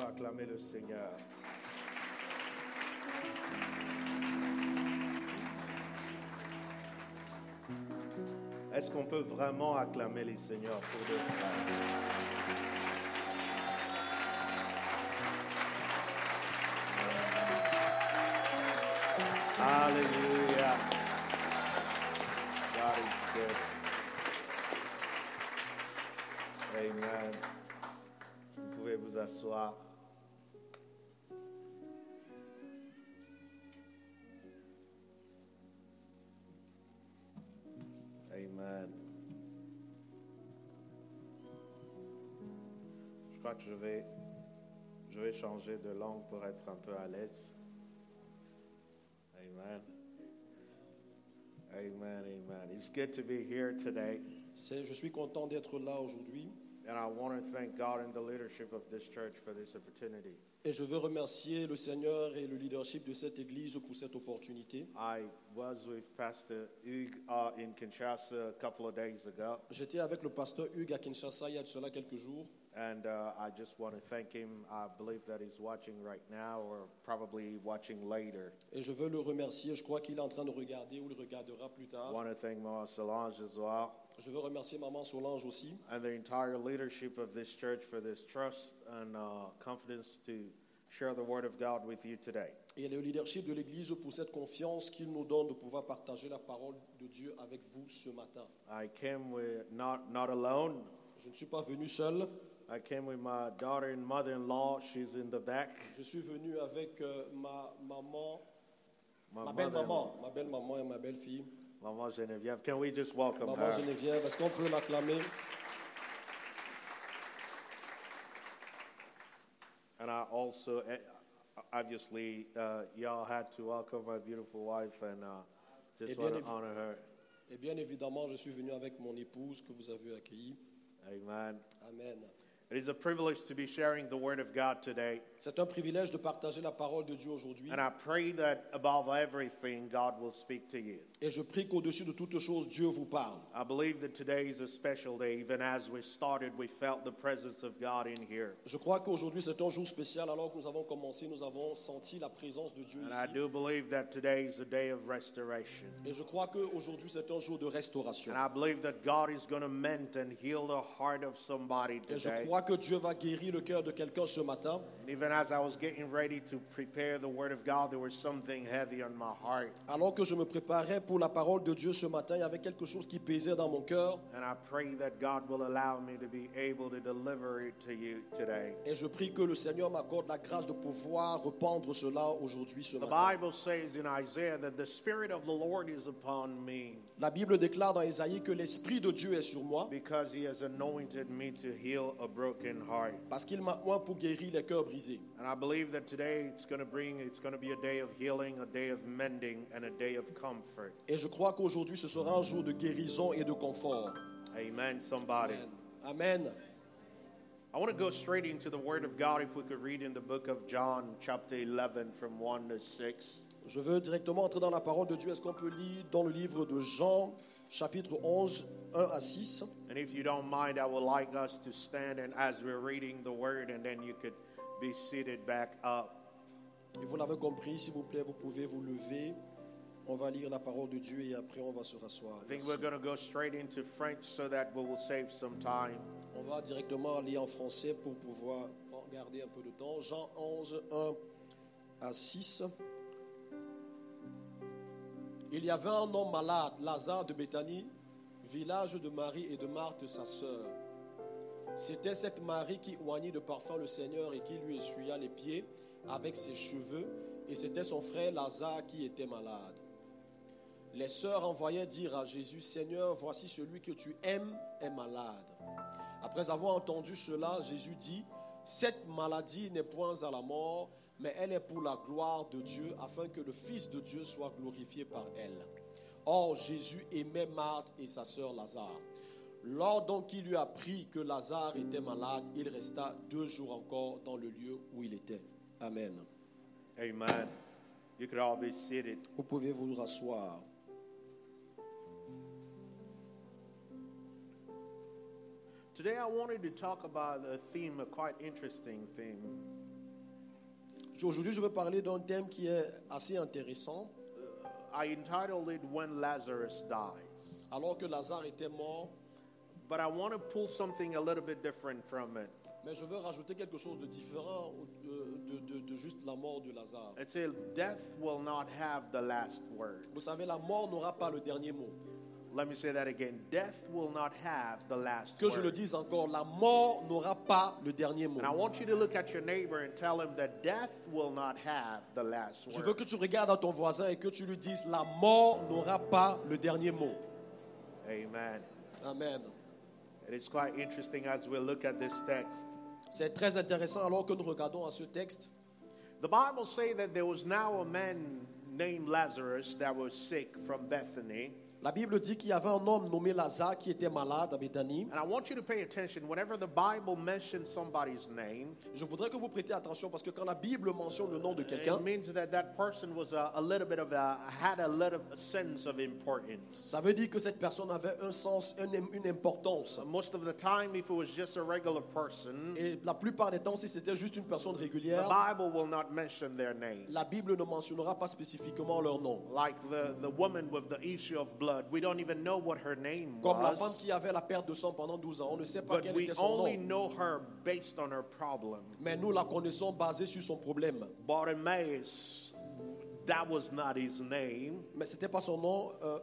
Acclamer le Seigneur? Est-ce qu'on peut vraiment acclamer les Seigneurs pour de vrai? Hallelujah. Crois que je vais, je vais changer de langue pour être un peu à l'aise. Amen. Amen, amen. It's good to be here today. Je suis content d'être là aujourd'hui And I want to thank God and the leadership of this church for this opportunity. Et je veux remercier le Seigneur et le leadership de cette église pour cette opportunité. I was with Pastor Hugues uh, in Kinshasa a couple of days ago, J'étais avec le pasteur Hugues à Kinshasa il y a de cela quelques jours and uh, I just want to thank him. I believe that he's watching right now or probably watching later. et je veux le remercier. Je crois qu'il est en train de regarder ou il regardera plus I tard. want to thank Mama Solange as well Je veux remercier maman Solange aussi and the entire leadership of this church for this trust and uh, confidence to share the Word of God with you today. et le leadership de l'église pour cette confiance qu'il nous donne de pouvoir partager la parole de Dieu avec vous ce matin. I came with not not alone. Je ne suis pas venu seul. I came with my daughter and mother-in-law. She's in the back. Je suis venu avec euh, ma maman, My ma belle maman, ma belle maman et ma belle fille. Maman Geneviève. Can we just welcome Maman her? Geneviève, est-ce qu'on peut l'acclamer? And I also, eh, obviously, uh, y'all had to welcome my beautiful wife, and uh, just Eh want to honor her. Et bien évidemment, je suis venu avec mon épouse que vous avez accueillie. Amen. Amen. It is a privilege to be sharing the Word of God today, C'est un privilège de partager la parole de Dieu aujourd'hui. and I pray that above everything, God will speak to you. Et je prie qu'au-dessus de toutes choses, Dieu vous parle. I believe that today is a special day. Even as we started, we felt the presence of God in here. Je crois qu'aujourd'hui, c'est un jour spécial. Alors que nous avons commencé, nous avons senti la présence de Dieu And I ici. do believe that today is a day of restoration. Et je crois qu'aujourd'hui, c'est un jour de restauration. And I believe that God is going to mend and heal the heart of somebody Et je today. crois que Dieu va guérir le cœur de quelqu'un ce matin. And even as I was getting ready to prepare the Word of God, there was something heavy on my heart. Alors que je me préparais pour la parole de Dieu ce matin, il y avait quelque chose qui pesait dans mon cœur. And I pray that God will allow me to be able to deliver it to you today. Et je prie que le Seigneur m'accorde la grâce de pouvoir rependre cela aujourd'hui ce The matin. Bible says in Isaiah that the Spirit of the Lord is upon me La Bible déclare dans Isaïe que l'Esprit de Dieu est sur moi because He has anointed me to heal a broken heart. parce qu'il m'a oint pour guérir les cœurs brisés. And I believe that today it's going to bring, it's going to be a day of healing, a day of mending, and a day of comfort. Et je crois qu'aujourd'hui, ce sera un jour de guérison et de confort. Amen, somebody. Amen. I want to go straight into the Word of God if we could read in the book of John, chapter 11, from 1 to 6. Je veux directement entrer dans la parole de Dieu. Est-ce qu'on peut lire dans le livre de Jean, chapitre 11, 1 à 6 And if you don't mind, I would like us to stand and as we're reading the Word, and then you could be seated back up. Et vous l'avez compris, s'il vous plaît, vous pouvez vous lever. On va lire la parole de Dieu et après on va se rasseoir. I think we're going to go straight into French so that we will save some time. On va directement lire en français pour pouvoir garder un peu de temps. Jean 11, 1 à 6. Il y avait un homme malade, Lazare de Béthanie, village de Marie et de Marthe, sa sœur. C'était cette Marie qui oignit de parfum le Seigneur et qui lui essuya les pieds avec ses cheveux, et c'était son frère Lazare qui était malade. Les sœurs envoyaient dire à Jésus, Seigneur, voici celui que tu aimes est malade. Après avoir entendu cela, Jésus dit, Cette maladie n'est point à la mort, mais elle est pour la gloire de Dieu, afin que le Fils de Dieu soit glorifié par elle. Or, Jésus aimait Marthe et sa sœur Lazare. Lors donc qu'il lui apprit que Lazare était malade, il resta deux jours encore dans le lieu où il était. Amen. Amen. You could all be seated. Vous pouvez vous rasseoir. Today I wanted to talk about a theme, a quite interesting theme. Aujourd'hui, je vais parler d'un thème qui est assez intéressant. I entitled it When Lazarus Dies. Alors que Lazare était mort, But I want to pull something a little bit different from it. mais je veux rajouter quelque chose de différent de, de- de- juste la mort de Lazare. It says, Death will not have the last word. Vous savez, la mort n'aura pas le dernier mot. Let me say that again. Death will not have the last Que je le dise encore, la mort n'aura pas le dernier mot. And I want you to look at your neighbor and tell him that death will not have the last Je veux word. que tu regardes à ton voisin et que tu lui dises, la mort n'aura pas le dernier mot. Amen. Amen. It is quite interesting as we look at this text. C'est très intéressant alors que nous regardons à ce texte. The Bible says that there was now a man named Lazarus that was sick from Bethany. La Bible dit qu'il y avait un homme nommé Lazare qui était malade à Béthanie. And I want you to pay attention whenever the Bible mentions somebody's name, Je voudrais que vous prêtiez attention parce que quand la Bible mentionne le nom de quelqu'un, it means that that person was a, a little bit of a, had a little sense of importance. ça veut dire que cette personne avait un sens, un- une importance. Most of the time, if it was just a regular person, Et la plupart des temps, si c'était juste une personne the régulière, Bible will not mention their name. la Bible ne mentionnera pas spécifiquement leur nom. Like the, the woman with the issue of blood, we don't even know what her name Comme la femme was, qui avait la perte de sang pendant 12 ans, on ne sait pas but quel we était son only nom. know her based on her problem. Mais nous la connaissons basée sur son problème. Bartimaeus, that was not his name. Mais ce n'était pas son nom. euh,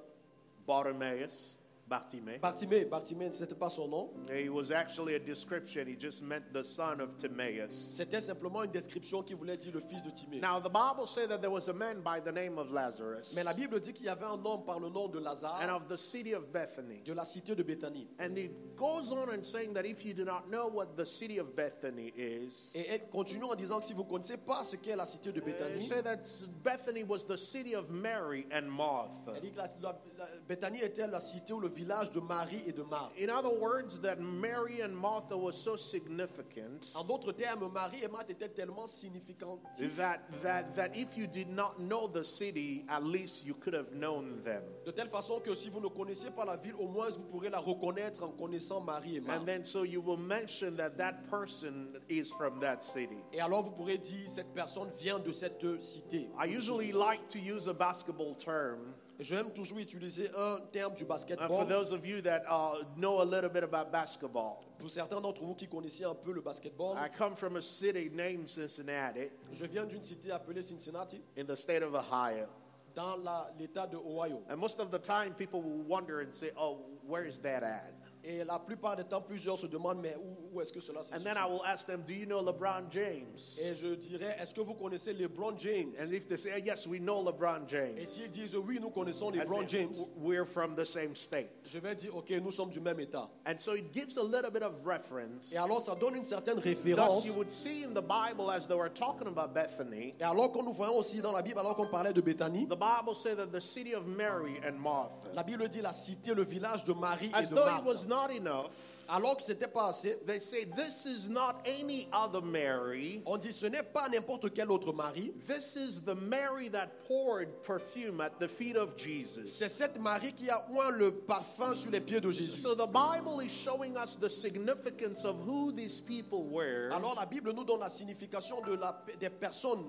Bartimaeus, Bartimée, Bartimée, ce n'était pas son nom. Was actually a description. He just meant the son of Timaeus. C'était simplement une description qui voulait dire le fils de Timée. Now, the Bible says that there was a man by the name of Lazarus Mais la Bible dit qu'il y avait un homme par le nom de and Lazare of the city of Bethany. de la cité de Béthanie. And it goes on and saying that if you do not know what the city of Bethany is, Et elle continue en disant que si vous ne connaissez pas ce qu'est la cité de Béthanie, say that Bethany was the city of Mary and Martha. elle dit que la, la- la- Béthanie était la cité ou le village de Marie et de Marthe. In other words, that Mary and Martha was so significant En d'autres termes, Marie et Marthe étaient tellement significatifs that, that, that if you did not know the city, at least you could have known them. de telle façon que si vous ne connaissiez pas la ville, au moins vous pourrez la reconnaître en connaissant Marie et And Marthe. then so you will mention that that person is from that city. Et alors vous pourrez dire cette personne vient de cette cité. I usually like to use a basketball term. J'aime toujours utiliser un terme du And for basketball. those of you that uh, know a little bit about basketball, Pour certains d'entre vous qui connaissez un peu le basketball, I come from a city named Cincinnati je viens d'une cité appelée Cincinnati, in the state of Ohio. dans l'État de Ohio. And most of the time, people will wonder and say, Oh, where is that at? Et la plupart des temps, plusieurs se demandent, mais où, où est-ce que cela se And situe? Then I will ask them, Do you know LeBron James? Et je dirais, est-ce que vous connaissez LeBron James? And if they say, Yes, we know LeBron Et James, s'ils disent, oui, nous connaissons LeBron James, we're from the same state. je vais dire, ok, nous sommes du même État. And so it gives a little bit of reference. Et alors, ça donne une certaine Thus, référence. you would see in the Bible as they were talking about Bethany, Et alors qu'on nous voyons aussi dans la Bible, alors qu'on parlait de Béthanie, the Bible said that the city of Mary and Martha, la Bible dit la cité, le village de Marie et de Marthe. Not enough, Alors que c'était pas assez, they say, This is not any other Mary. on dit, ce n'est pas n'importe quel autre Marie, This is the Mary that poured perfume at the feet of Jesus. c'est cette Marie qui a oint le parfum sur les pieds de Jésus. So the Bible is showing us the significance of who these people were. Alors la Bible nous donne la signification de la, des personnes,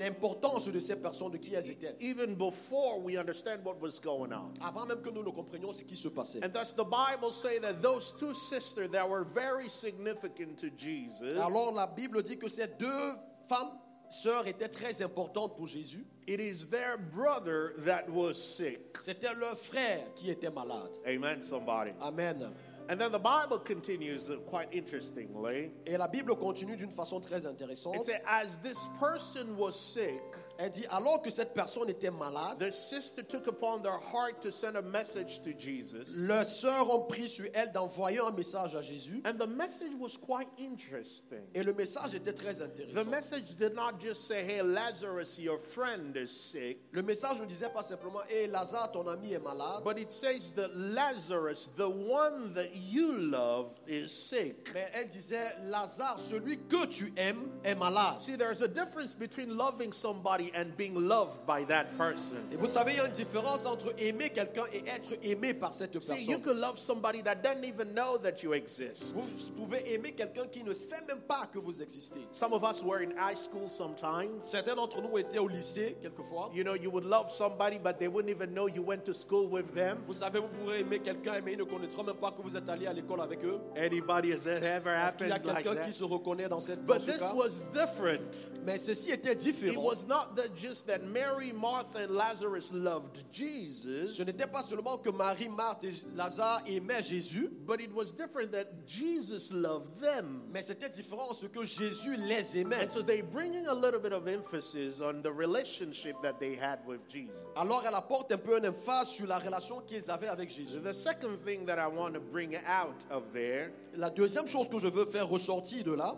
l'importance de ces personnes, de qui elles étaient. Even before we understand what was going on. Avant même que nous ne comprenions ce qui se passait. And thus the Bible say that those two sisters that were very significant to Jesus, Alors la Bible dit que ces deux femmes, sœurs, étaient très importantes pour Jésus. it is their brother that was sick. C'était leur frère qui était malade. Amen, somebody. Amen. And then the Bible continues uh, quite interestingly. Et la Bible continue d'une façon très It intéressante. says, as this person was sick, Elle dit, alors que cette personne était malade, the sister took upon their heart to send a message to Jesus. leurs sœurs ont pris sur elle d'envoyer un message à Jésus. And the message was quite interesting. Et le message était très The intéressant. message did not just say, Hey, Lazarus, your friend is sick, Le message ne disait pas simplement, hé Lazare, ton ami est malade, but it says that Lazarus, the one that you loved, is sick. mais elle disait, Lazare, celui que tu aimes, est malade. See, there's a difference between loving somebody and being loved by that person. Et vous savez, il y a une différence entre aimer quelqu'un et être aimé par cette See, you personne. can love somebody that doesn't even know that you exist. Vous pouvez aimer quelqu'un qui ne sait même pas que vous existez. Some of us were in high school sometimes. Certains d'entre nous étaient au lycée, quelquefois. You know, you would love somebody, but they wouldn't even know you went to school with them. Vous savez, vous pourrez aimer quelqu'un, mais ils ne connaîtront même pas que vous êtes allé à l'école avec eux. Anybody has that ever Est-ce qu'il y a happened like quelqu'un qui that? se reconnaît dans, cette, dans But ce this cas was different. Mais ceci était It différent. was not that just that Mary, Martha, and Lazarus loved Jesus, Ce n'était pas seulement que Marie, Marthe et Lazare aimaient Jésus, but it was different that Jesus loved them. mais c'était différent en ce que Jésus les aimait. And so they bringing a little bit of emphasis on the relationship that they had with Jesus. Alors elle apporte un peu un emphase sur la relation qu'ils avaient avec Jésus. The second thing that I want to bring out of there, La deuxième chose que je veux faire ressortir de là,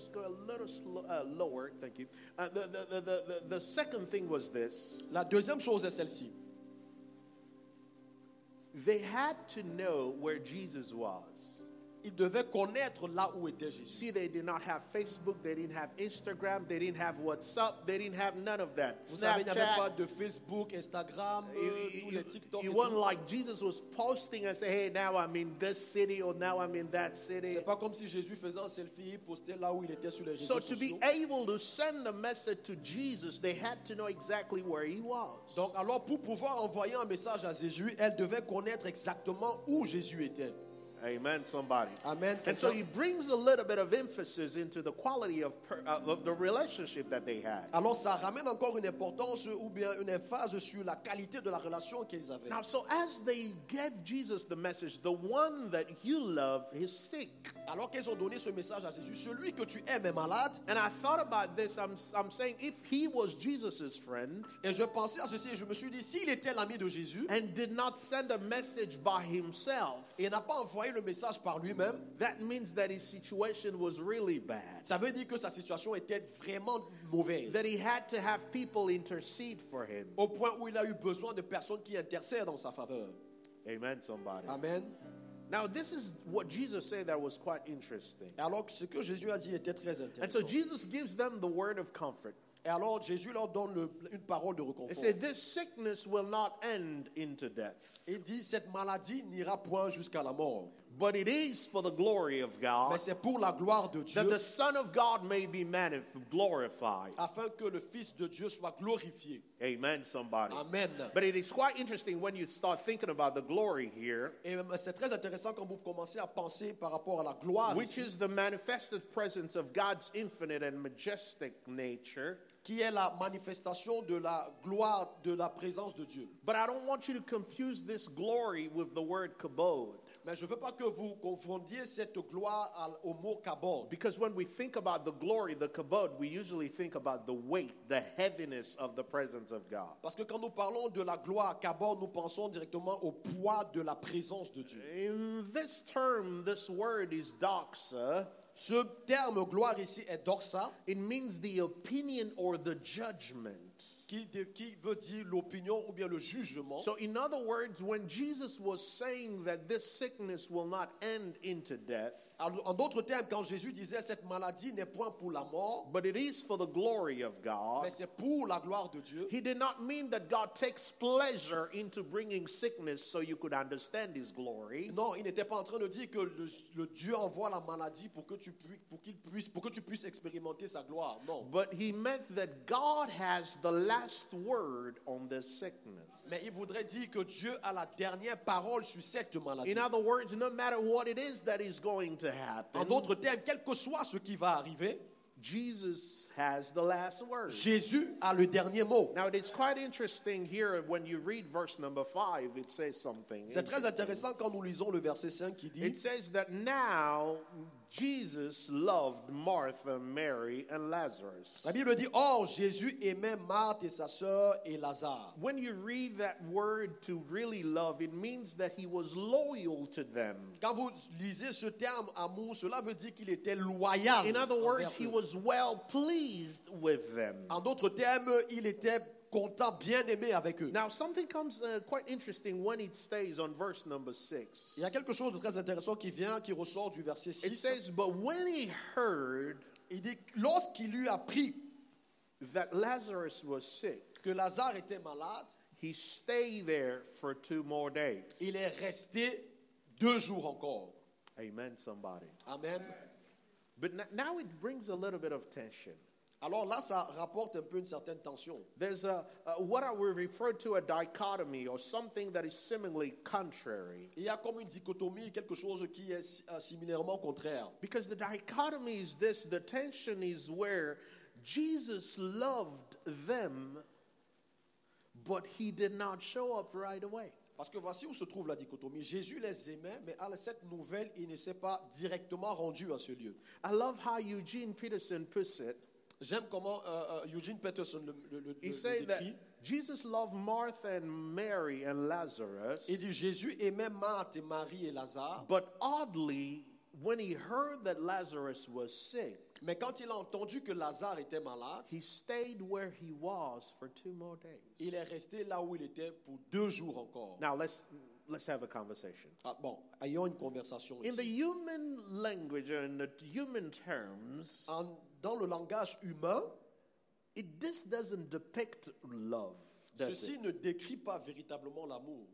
just go a little slow, uh, lower? Thank you. Uh, the, the, the, the, second thing was this la deuxième chose est celle-ci. they had to know where Jesus was. Ils devaient connaître là où était Jésus. See, they did not have Facebook, they didn't have Instagram, they didn't have WhatsApp, they didn't have none of that. Vous savez, il n'y avait pas de Facebook, Instagram, euh, tous les TikTok. et wasn't like Jesus was posting and say, hey, now I'm in this city or now I'm in that city. C'est pas comme si Jésus faisait un selfie, postait là où il était sur les réseaux So to be sociaux. able to send a message to Jesus, they had to know exactly where he was. Donc alors pour pouvoir envoyer un message à Jésus, elle devait connaître exactement où Jésus était. Amen, somebody. Amen. And so he brings a little bit of emphasis into the quality of, per, uh, of the relationship that they had. Alors ça ramène encore une importance ou bien une emphase sur la qualité de la relation qu'ils avaient. Now, so as they gave Jesus the message, the one that you love is sick. Alors qu'ils ont donné ce message à Jésus, celui que tu aimes est malade. And I thought about this. I'm, I'm saying if he was Jesus' friend Et je pensais à ceci je me suis dit, s'il était l'ami de Jésus and did not send a message by himself, et n'a pas envoyé le message par lui-même, that means that his situation was really bad. ça veut dire que sa situation était vraiment mauvaise. That he had to have people intercede for him. Au point où il a eu besoin de personnes qui intercèdent en sa faveur. Amen, somebody. Amen. Now, this is what Jesus said that was quite interesting. Alors ce que Jésus a dit était très intéressant. And so Jesus gives them the word of comfort. Et alors Jésus leur donne le- une parole de He reconfort. said, This sickness will not end into death, Il dit, cette maladie n'ira point jusqu'à la mort. But it is for the glory of God, Mais c'est pour la gloire de that the Son of God may be glorified. afin que le Fils de Dieu soit glorifié. Amen, somebody. Amen. But it is quite interesting when you start thinking about the glory here, Et euh, c'est très intéressant quand vous commencez à penser par rapport à la gloire, which ici, is the manifested presence of God's infinite and majestic nature. qui est la manifestation de la gloire de la présence de Dieu. But I don't want you to confuse this glory with the word kabod. Mais je ne veux pas que vous confondiez cette gloire au mot kabod. Because when we think about the glory, the kabod, we usually think about the weight, the heaviness of the presence of God. Parce que quand nous parlons de la gloire kabod, nous pensons directement au poids de la présence de Dieu. In this term, this word is doxa. Ce terme gloire ici est doxa, It means the opinion or the judgment. Qui, qui veut dire l'opinion ou bien le jugement. So, in other words, when Jesus was saying that this sickness will not end into death, En d'autres termes, quand Jésus disait cette maladie n'est point pour la mort, but it is for the glory of God, mais c'est pour la gloire de Dieu. he did not mean that God takes pleasure into bringing sickness so you could understand his glory. Non, il n'était pas en train de dire que le, le Dieu envoie la maladie pour que tu puisses, pour qu'il puisse, pour que tu puisses expérimenter sa gloire. Non. But he meant that God has the last word on this sickness. Mais il voudrait dire que Dieu a la dernière parole sur cette maladie. In other words, no matter what it is that is going to happen, En d'autres termes, quel que soit ce qui va arriver, Jesus has the last word. Jésus a le dernier mot. Now, it's quite interesting here when you read verse number five, it says something. C'est très intéressant quand nous lisons le verset 5 qui dit It says that now Jesus loved Martha, Mary, and Lazarus. La Bible dit, Or Jésus aimait Marthe et sa sœur et Lazare. When you read that word to really love, it means that he was loyal to them. Quand vous lisez ce terme amour, cela veut dire qu'il était loyal. In other words, he was well pleased with them. En d'autres termes, il était content, bien aimé avec eux. Now, something comes uh, quite interesting when it stays on verse number six. Il y a quelque chose de très intéressant qui vient, qui ressort du verset It 6. says, But when he heard Il dit, lorsqu'il lui a appris that Lazarus was sick, que Lazare était malade, he stayed there for two more days. il est resté deux jours encore. Amen, somebody. Amen. But now it brings a little bit of tension. Alors là, ça rapporte un peu une certaine tension. There's a, what I would refer to a dichotomy or something that is seemingly contrary. Il y a comme une dichotomie, quelque chose qui est euh, similairement contraire. Because the dichotomy is this the tension is where Jesus loved them, but he did not show up right away. Parce que voici où se trouve la dichotomie. Jésus les aimait, mais à cette nouvelle, il ne s'est pas directement rendu à ce lieu. I love how Eugene Peterson puts it. J'aime comment euh, Eugene Peterson le, le- le- He le said that décrit. Jesus loved Martha and Mary and Lazarus, Il dit Jésus aimait Marthe et Marie et Lazare, but oddly, when he heard that Lazarus was sick, mais quand il a entendu que Lazare était malade, he stayed where he was for two more days. il est resté là où il était pour deux jours encore. Now let's let's have a conversation. Ah, bon, ayons une conversation In the ici. human language or in the human terms, En- dans le langage humain, it this doesn't depict love. does ceci it? ne décrit pas véritablement l'amour.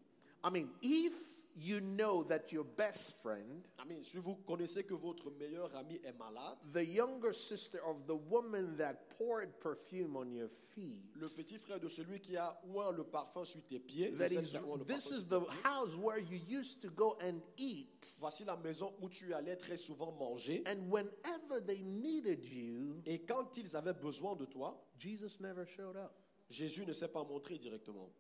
I mean, if you know that your best friend, Amen. Si vous connaissez que votre meilleur ami est malade, the younger sister of the woman that poured perfume on your feet, le petit frère de celui qui a oint le parfum sur tes pieds, that is, this is the house where you used to go and eat, voici la maison où tu allais très souvent manger. and whenever they needed you, Et quand ils avaient besoin de toi, Jesus never showed up. Jésus ne s'est pas montré directement.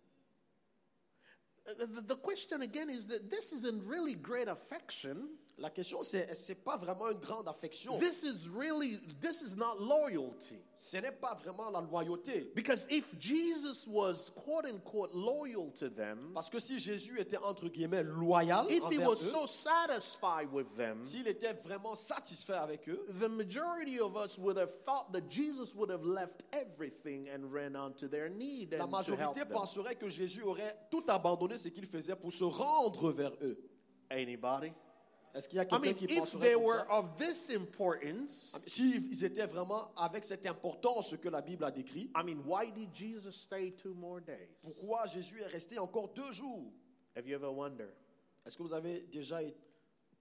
The question again is that this isn't really great affection. La question, c'est c'est pas vraiment une grande affection? This is really, this is not loyalty. Ce n'est pas vraiment la loyauté. Because if Jesus was quote unquote loyal to them, Parce que si Jésus était entre guillemets loyal if he was eux, so satisfied with them, s'il était vraiment satisfait avec eux, the majority of us would have thought that Jesus would have left everything and ran onto their need la and to help majorité them. penserait que Jésus aurait tout abandonné ce qu'il faisait pour se rendre vers eux. Anybody? Est-ce qu'il y a I quelqu'un mean, qui penserait comme ça? of this importance, S'ils étaient vraiment avec cette importance que la Bible a décrit, I mean, why did Jesus stay two more days? pourquoi Jésus est resté encore deux jours? Have you ever wondered? Est-ce que vous avez déjà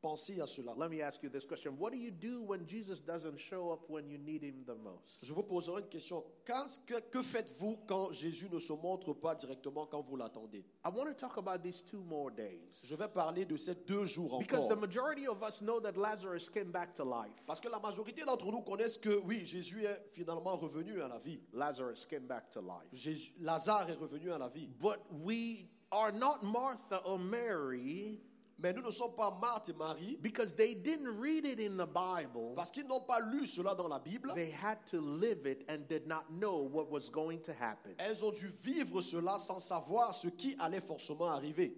pensé à cela Let me ask you this question. What do you do when Jesus doesn't show up when you need him the most? Je vous poserai une question. Que, que faites-vous quand Jésus ne se montre pas directement quand vous l'attendez? I want to talk about these two more days. Je vais parler de ces deux jours Because encore. the majority of us know that Lazarus came back to life. Parce que la majorité d'entre nous connaissent que oui, Jésus est finalement revenu à la vie. Lazarus came back to life. Jésus, Lazare est revenu à la vie. But we are not Martha or Mary Mais nous ne sommes pas Marthe et Marie because they didn't read it in the Bible. parce qu'ils n'ont pas lu cela dans la Bible. They had to live it and did not know what was going to happen. Elles ont dû vivre cela sans savoir ce qui allait forcément arriver.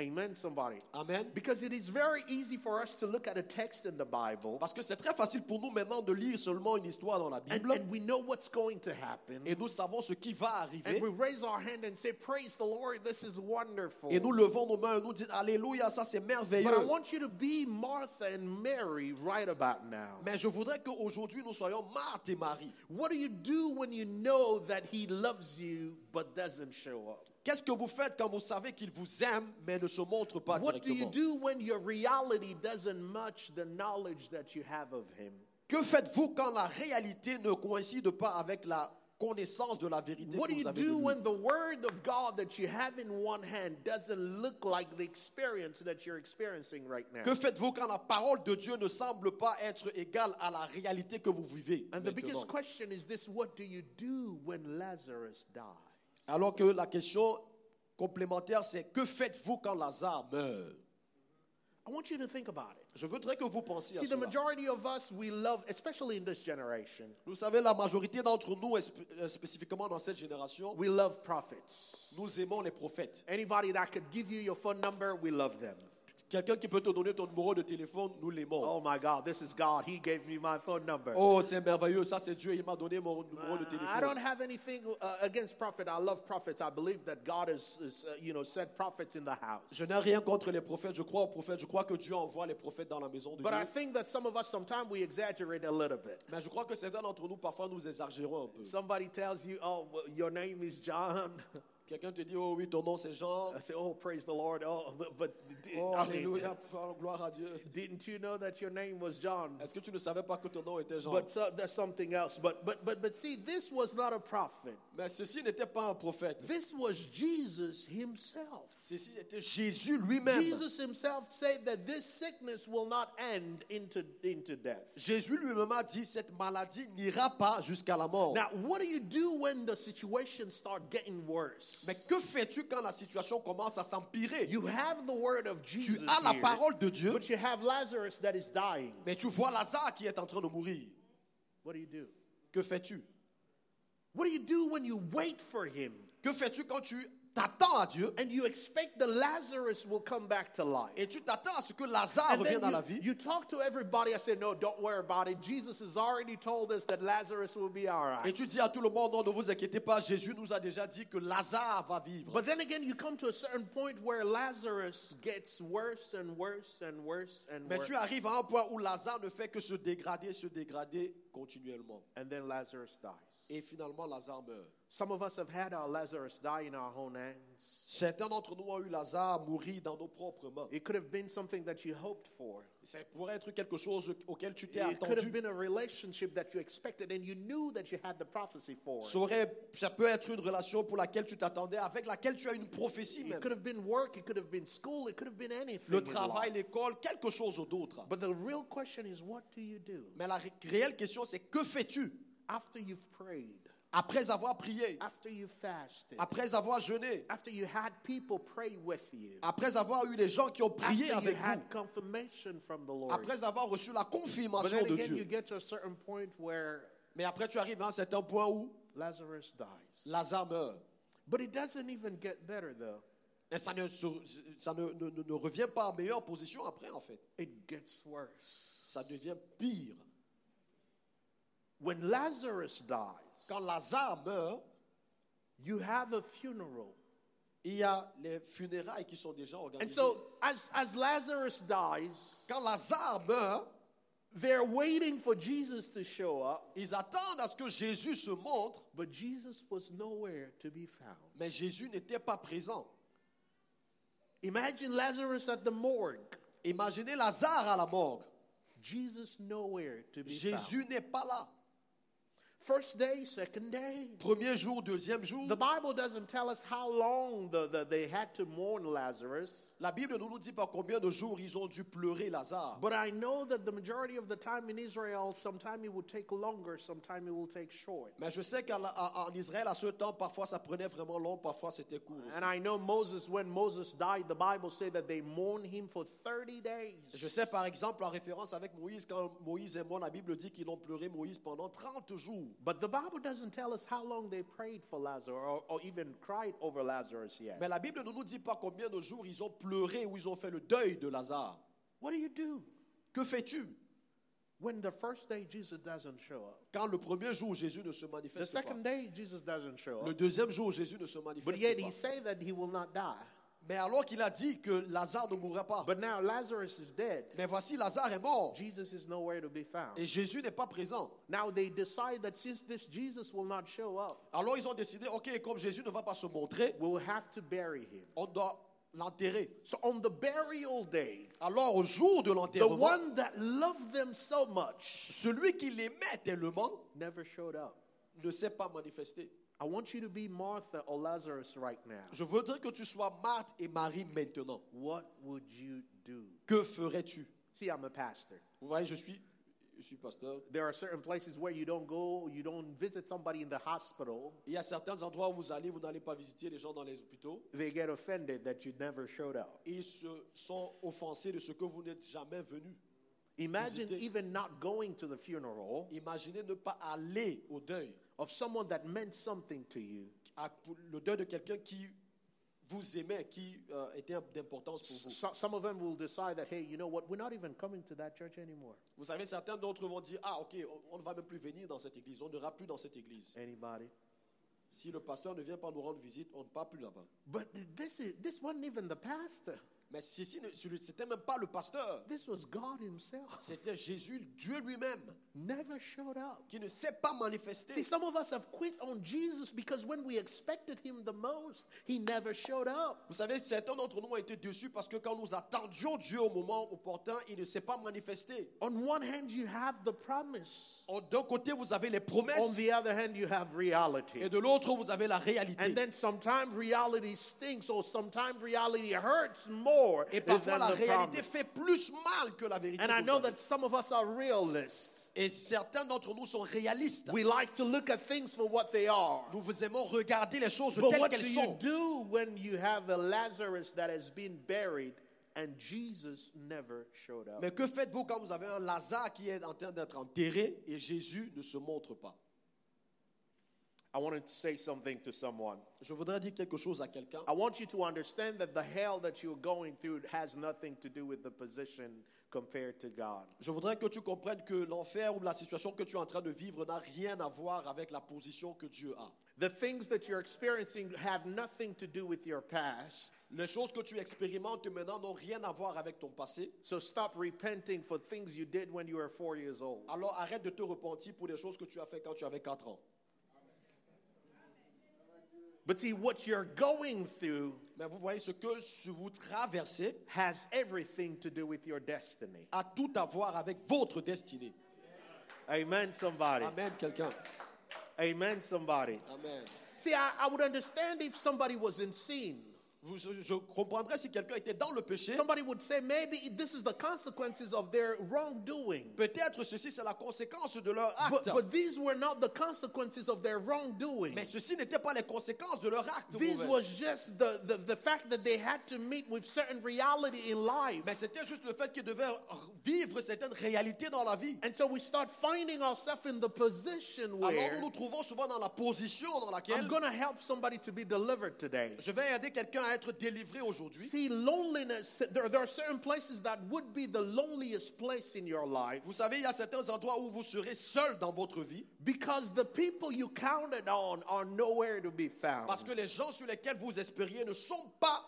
Amen, somebody. Amen. Because it is very easy for us to look at a text in the Bible Parce que c'est très facile pour nous maintenant de lire seulement une histoire dans la and, Bible and we know what's going to happen. et nous savons ce qui va And arriver we raise our hand and say, Praise the Lord, this is wonderful. et nous levons nos mains et nous disons Alléluia, ça c'est But I merveilleux. want you to be Martha and Mary right about now. Mais je voudrais qu'aujourd'hui nous soyons Marthe et Marie. What do you do when you know that He loves you but doesn't show up? Qu'est-ce que vous faites quand vous savez qu'il vous aime mais ne se montre pas What do you directement? do when your reality doesn't match the knowledge that you have of Him? Que faites-vous quand la réalité ne coïncide pas avec la connaissance de la vérité What que do vous you avez de do lui when the Word of God that you have in one hand doesn't look like the experience that you're experiencing right now? Que faites-vous quand la parole de Dieu ne semble pas être égale à la réalité que vous vivez And the maintenant? biggest question is this what do you do when Lazarus dies? Alors que la question complémentaire, c'est que faites-vous quand Lazare meurt? I want you to think about it. Je voudrais que vous pensiez à See, the cela. majority of us, we love, especially in this generation, Vous savez, la majorité d'entre nous, euh, spécifiquement dans cette génération, we love prophets. nous aimons les prophètes. Anybody that could give you your phone number, we love them. Quelqu'un qui peut te donner ton numéro de téléphone, nous l'aimons. Oh my God, this is God. He gave me my phone number. Oh, c'est merveilleux, ça c'est Dieu, il m'a donné mon numéro de Uh, I don't téléphone. have anything uh, against prophet. I love prophets. I believe that God has, uh, you know, sent prophets in the house. Je n'ai rien contre les prophètes, je crois aux prophètes, je crois que Dieu envoie les prophètes dans la maison de But I Dieu. think that some of us sometimes we exaggerate a little bit. Mais je crois que certains d'entre nous, parfois, nous exagérons un peu. Somebody tells you, "Oh, well, your name is John." Quelqu'un te dit, oh oui, ton nom c'est Jean. I say, "Oh, praise the Lord." Oh, but, but Oh, alléluia, gloire à Dieu. didn't you know that your name was John? Est-ce que tu ne savais pas que ton nom était Jean? But so, that's something else. But but but but see, this was not a prophet. Mais ceci n'était pas un prophète. This was Jesus himself. Ceci c'était Jésus lui-même. Jesus himself said that this sickness will not end into into death. Jésus lui-même a dit, cette maladie n'ira pas jusqu'à la mort. Now, what do you do when the situation start getting worse? Mais que fais-tu quand la situation commence à s'empirer? You have the word of Tu as la here, parole de Dieu, but you have Lazarus that is dying. mais tu vois Lazare qui est en train de mourir. What do you do? Que fais-tu? What do you do when you wait for him? Que fais-tu quand tu t'attends à Dieu and you expect the Lazarus will come back to life? et tu t'attends à ce que Lazare And revienne dans la you, vie you talk to everybody. I said, No, don't worry about it. Jesus has already told us that Lazarus will be all et right. tu dis à tout le monde, non, ne vous inquiétez pas, Jésus nous a déjà dit que Lazare va vivre. But then again, you come to a certain point where Lazarus gets worse and worse and worse and Mais worse. tu arrives à un point où Lazare ne fait que se dégrader, se dégrader continuellement. And then Lazarus dies. Et finalement, Lazare meurt. Some of us have had our Lazarus die in our own hands. Certains d'entre nous ont eu Lazare mourir dans nos propres mains. It could have been something that you hoped for. Ça pourrait être quelque chose auquel tu t'es It could have attendu. been a relationship that you expected and you knew that you had the prophecy for. Ça, aurait- ça peut être une relation pour laquelle tu t'attendais, avec laquelle tu as une prophétie It même. could have been work, it could have been school, it could have been anything. Le travail, l'école, quelque chose d'autre. But the real question is what do you do? Mais la ré- réelle question, c'est que fais-tu? After you've prayed, après avoir prié, after you've fasted, après avoir jeûné, after you had people pray with you, après avoir eu les gens qui ont prié after you avec had vous, confirmation from the Lord. après avoir reçu la But confirmation then de again, you Dieu. get to a certain point where Mais après, tu arrives à un certain point où Lazarus dies. Lazare meurt. But it doesn't even get better though. Et ça ne, ça ne- ne- ne revient pas en meilleure position après, en fait. It gets worse. Ça devient pire. When Lazarus dies, Quand Lazare meurt, you have a funeral. il y a les funérailles qui sont déjà And organisées. so as, as Lazarus dies, Quand Lazare meurt, they're waiting for Jesus to show up, ils attendent à ce que Jésus se montre, but Jesus was nowhere to be found. mais Jésus n'était pas présent. Imagine Lazarus at the morgue. Imaginez Lazare à la morgue. Jesus nowhere to be found. Jésus n'est pas là. First day, second day. Premier jour, deuxième jour. The Bible doesn't tell us how long the, the, they had to mourn Lazarus, La Bible ne nous dit pas combien de jours ils ont dû pleurer Lazare. but I know that the majority of the time in Israel, sometime it will take longer, sometime it will take short. Mais je sais qu'en en Israël, à ce temps, parfois ça prenait vraiment long, parfois c'était court aussi. And I know Moses, when Moses died, the Bible said that they mourned him for 30 days. Je sais par exemple en référence avec Moïse, quand Moïse est mort, la Bible dit qu'ils ont pleuré Moïse pendant 30 jours. But the Bible doesn't tell us how long they prayed for Lazarus or, or even cried over Lazarus yet. Mais la Bible ne nous dit pas combien de jours ils ont pleuré ou ils ont fait le deuil de Lazare. What do you do Que fais-tu when the first day Jesus doesn't show up? quand le premier jour Jésus ne se The manifeste pas second day Jesus doesn't show up. Le deuxième jour Jésus ne se manifeste But yet he pas. say that he will not die. Mais alors qu'il a dit que Lazare ne mourrait pas. But now Lazarus is dead. Mais voici Lazare est mort Jesus is nowhere to be found. et Jésus n'est pas présent. Now they decide that since this Jesus will not show up, Alors ils ont décidé, ok, comme Jésus ne va pas se montrer, we'll have to bury him. on doit l'enterrer. So on the burial day, Alors au jour de the l'enterrement, one that loved them so much celui qui l'aimait tellement never showed up. ne s'est pas manifesté. I want you to be Martha or Lazarus right now. Je voudrais que tu sois Marthe et Marie maintenant. What would you do? Que ferais-tu? See, I'm a pastor. Vous voyez, je suis, je suis pasteur. There are certain places where you don't go, you don't visit somebody in the hospital. Il y a certains endroits où vous allez, vous n'allez pas visiter les gens dans les hôpitaux. They get offended that you never showed up. Ils se sont offensés de ce que vous n'êtes jamais venu. Imagine Visiter. even not going to the funeral Imaginez ne pas aller au deuil, of someone that meant something to you. le deuil de quelqu'un qui vous aimait, qui euh, était d'importance pour vous. So, some of them will decide that, hey, you know what, we're not even coming to that church anymore. Vous savez, certains d'entre vont dire, ah ok, on- ne va même plus venir dans cette église, on n'ira plus dans cette église. Anybody? Si le pasteur ne vient pas nous rendre visite, on ne part plus là-bas. But this is this wasn't even the pastor. Mais ceci, ne- ce n'était même pas le pasteur. This was God Himself. C'était Jésus, Dieu lui-même, Never showed up. qui ne s'est pas See, manifesté. some of us have quit on Jesus because when we expected Him the most, He never showed up. Vous savez, certains d'entre nous ont été déçus parce que quand nous attendions Dieu au moment opportun, il ne s'est pas manifesté. On one hand, you have the promise. En- D'un côté, vous avez les On promesses the other hand, you have reality. et de l'autre, vous avez la réalité. And then sometimes reality stinks, or sometimes reality hurts more Et parfois, la réalité promise. fait plus mal que la vérité. And I know that some of us are realists. Et certains d'entre nous sont réalistes. We like to look at things for what they are. Nous vous aimons regarder les choses But telles what do qu'elles you sont. do when you have a Lazarus that has been buried and Jesus never showed up? Mais que faites-vous quand vous avez un Lazare qui est en train d'être enterré et Jésus ne se montre pas? I wanted to say something to someone. Je voudrais dire quelque chose à quelqu'un. I want you to understand that the hell that you're going through has nothing to do with the position compared to God. Je voudrais que tu comprennes que l'enfer ou la situation que tu es en train de vivre n'a rien à voir avec la position que Dieu a. The things that you're experiencing have nothing to do with your past. Les choses que tu expérimentes maintenant n'ont rien à voir avec ton passé. So stop repenting for things you did when you were four years old. Alors arrête de te repentir pour des choses que tu as fait quand tu avais 4 ans. But see, what you're going through Mais vous voyez ce que vous traversez has everything to do with your destiny. a tout à voir avec votre destinée. Amen, somebody. Amen, quelqu'un. Amen, somebody. Amen. See, I, I would understand if somebody was in sin. Vous- je, comprendrais si quelqu'un était dans le péché. Somebody would say, maybe this is the consequences of their wrongdoing. Peut-être ceci c'est la conséquence de leur But, acte. but these were not the consequences of their wrongdoing. Mais ceci n'était pas les conséquences de leur acte. This was just the, the, the fact that they had to meet with certain reality in life. Mais c'était juste le fait qu'ils devaient vivre certaines réalités dans la vie. And so we start finding ourselves in the position Alors where nous nous trouvons souvent dans la position dans laquelle I'm going to help somebody to be delivered today. je vais aider quelqu'un à être délivré aujourd'hui. See, loneliness, there, there are certain places that would be the loneliest place in your life Vous savez, il y a certains endroits où vous serez seul dans votre vie because the people you counted on are nowhere to be found. parce que les gens sur lesquels vous espériez ne sont pas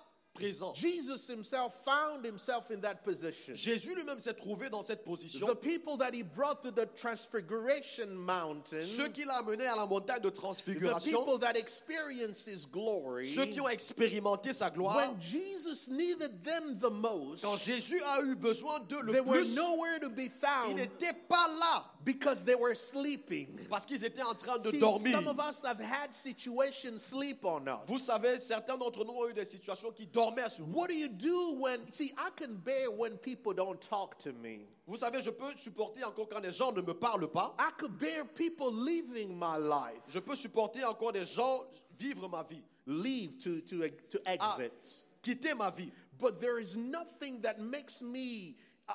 Jesus himself found himself in that position. Jésus lui-même s'est trouvé dans cette position. The people that he brought to the transfiguration mountain, Ceux qui l'ont amené à la montagne de the transfiguration, people that experienced his glory, ceux qui ont expérimenté sa gloire, when Jesus needed them the most, quand Jésus a eu besoin d'eux they le were plus, nowhere to be ils n'étaient pas là because they were sleeping. parce qu'ils étaient en train de See, dormir. some of us have had situations sleep on us. Vous savez, certains d'entre nous ont eu des situations qui dormaient nous. What do you do when, see, I can bear when people don't talk to me. Vous savez, je peux supporter encore quand les gens ne me parlent pas. I could bear people leaving my life, Je peux supporter encore des gens vivre ma vie, leave to, to, to Ah. exit. quitter ma vie. But there is nothing that makes me uh,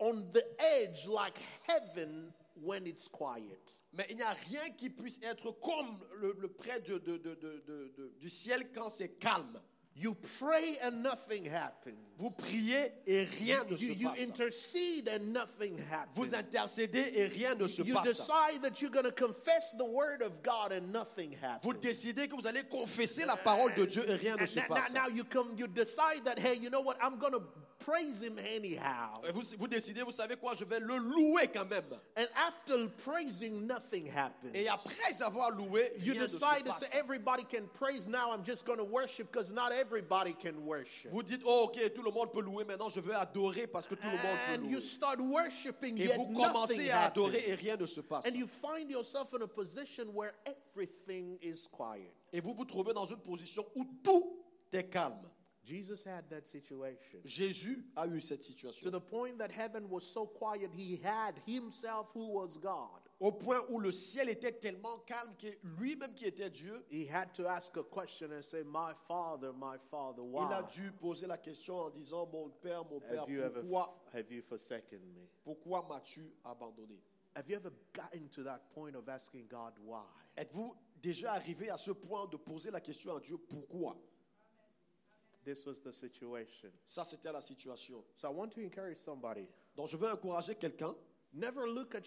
on the edge like heaven when it's quiet. Mais il n'y a rien qui puisse être comme le, le près de- de- de- du ciel quand c'est calme. You pray and nothing happens. Vous priez et rien ne You, se you passe. intercede and nothing happens. Vous intercédez et rien ne se You passe. decide that you're going to confess the word of God and nothing happens. Vous décidez que vous allez confesser la parole de Dieu et rien ne se now, passe. now you come, you decide that hey, you know what? I'm going to praise Him anyhow. Et Vous, vous décidez, vous savez quoi, je vais le louer quand même. And after praising, nothing happens. Et après avoir loué, You rien ne se decide to passe. say everybody can praise now. I'm just going to worship because not everybody can worship. Vous dites, oh ok, tout le monde peut louer maintenant, je vais adorer parce que tout le monde peut And you louer. start worshiping, Et yet vous nothing commencez à happens. adorer et rien ne se passe. And you find yourself in a position where everything is quiet. Et vous vous trouvez dans une position où tout est calme. Jesus had that situation. Jésus a eu cette To situation. the point that heaven was so quiet, he had himself, who was God. Au point où le ciel était tellement calme que lui-même qui était Dieu, He had to ask a question and say, My father, my father, il a dû poser la question en disant Mon père, mon père, have you ever pourquoi, have you forsaken me? pourquoi m'as-tu abandonné? Have you ever gotten to that point of asking God why? Êtes-vous déjà arrivé à ce point de poser la question à Dieu Pourquoi? This was the situation. Ça, c'était la situation. So I want to encourage somebody. Donc, je veux encourager quelqu'un. Never look at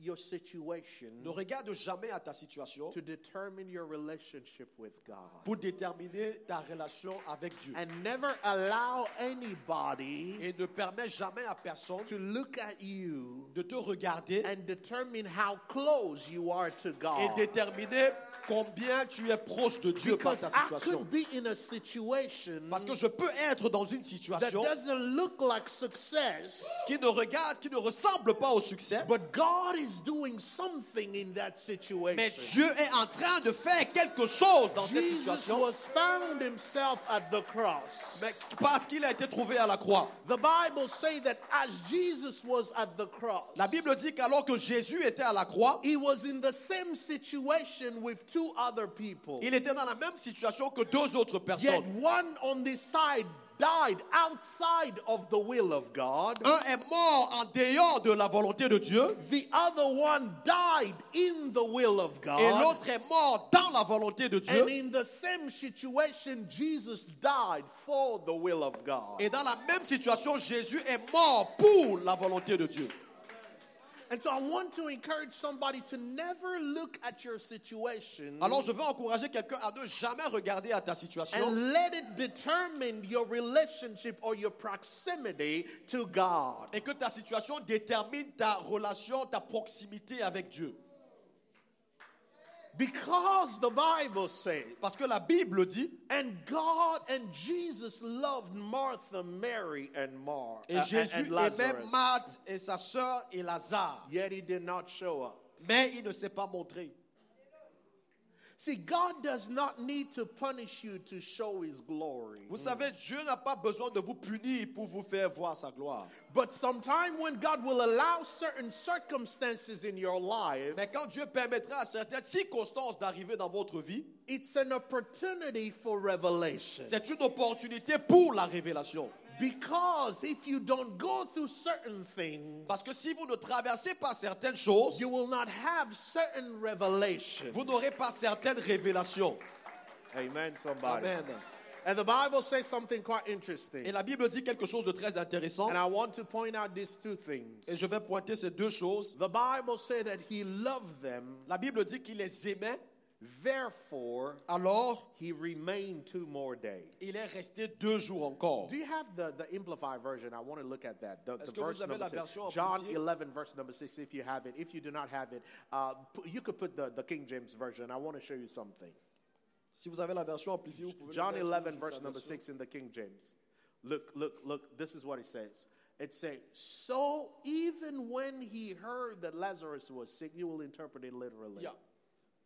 your situation Ne regarde jamais à ta situation to determine your relationship with God. pour déterminer ta relation avec Dieu. And never allow anybody Et ne permets jamais à personne to look at you de te regarder and determine how close you are to et God. déterminer combien tu es proche de Dieu par ta situation. could be in a situation Parce que je peux être dans une situation doesn't look like success, qui ne regarde, qui ne ressemble pas au succès, but God is doing something in that situation. mais Dieu est en train de faire quelque chose dans cette Jesus situation was found himself at the cross. mais parce qu'il a été trouvé à la croix. The Bible say that as Jesus was at the cross, La Bible dit qu'alors que Jésus était à la croix, he was in the same situation with two other people. il était dans la même situation que deux autres Yet personnes. one on this side died outside of the will of God. Un est mort en dehors de la volonté de Dieu The other one died in the will of et God. l'autre est mort dans la volonté de Dieu. And in the same situation, Jesus died for the will of God. Et dans la même situation, Jésus est mort pour la volonté de Dieu. And so I want to encourage somebody to never look at your situation Alors je veux encourager quelqu'un à ne jamais regarder à ta situation and let it determine your relationship or your proximity to God. et que ta situation détermine ta relation, ta proximité avec Dieu. Because the Bible says, Parce que la Bible dit, and God and Jesus loved Martha, Mary, and Mar et uh, Jésus aimait. Marthe et sa sœur et Lazare, Yet he did not show up. mais il ne s'est pas montré. See, God does not need to punish you to show his glory. Vous savez, Dieu n'a pas besoin de vous punir pour vous faire voir sa gloire. But sometime when God will allow certain circumstances in your life, Mais quand Dieu permettra à certaines circonstances d'arriver dans votre vie, it's an opportunity for revelation. c'est une opportunité pour la révélation. Because if you don't go through certain things, Parce que si vous ne traversez pas certaines choses, you will not have certain revelation. vous n'aurez pas certaines révélations. Amen, somebody. Amen. And the Bible says something quite interesting. Et la Bible dit quelque chose de très intéressant. And I want to point out these two things. Et je vais pointer ces deux choses. The Bible says that he loved them, La Bible dit qu'il les aimait, therefore alors he remained two more days. il est resté deux jours encore. Do you have the, the Amplified version? I want to look at that. The, the verse number six. John amplifiée? 11, verse number 6, if you have it. If you do not have it, uh, you could put the, the King James version. I want to show you something. Si vous avez la version amplifiée, vous pouvez John 11, verse number 6 in the King James. Look, look, look. This is what it says. It says, So even when he heard that Lazarus was sick, you will interpret it literally. Yeah.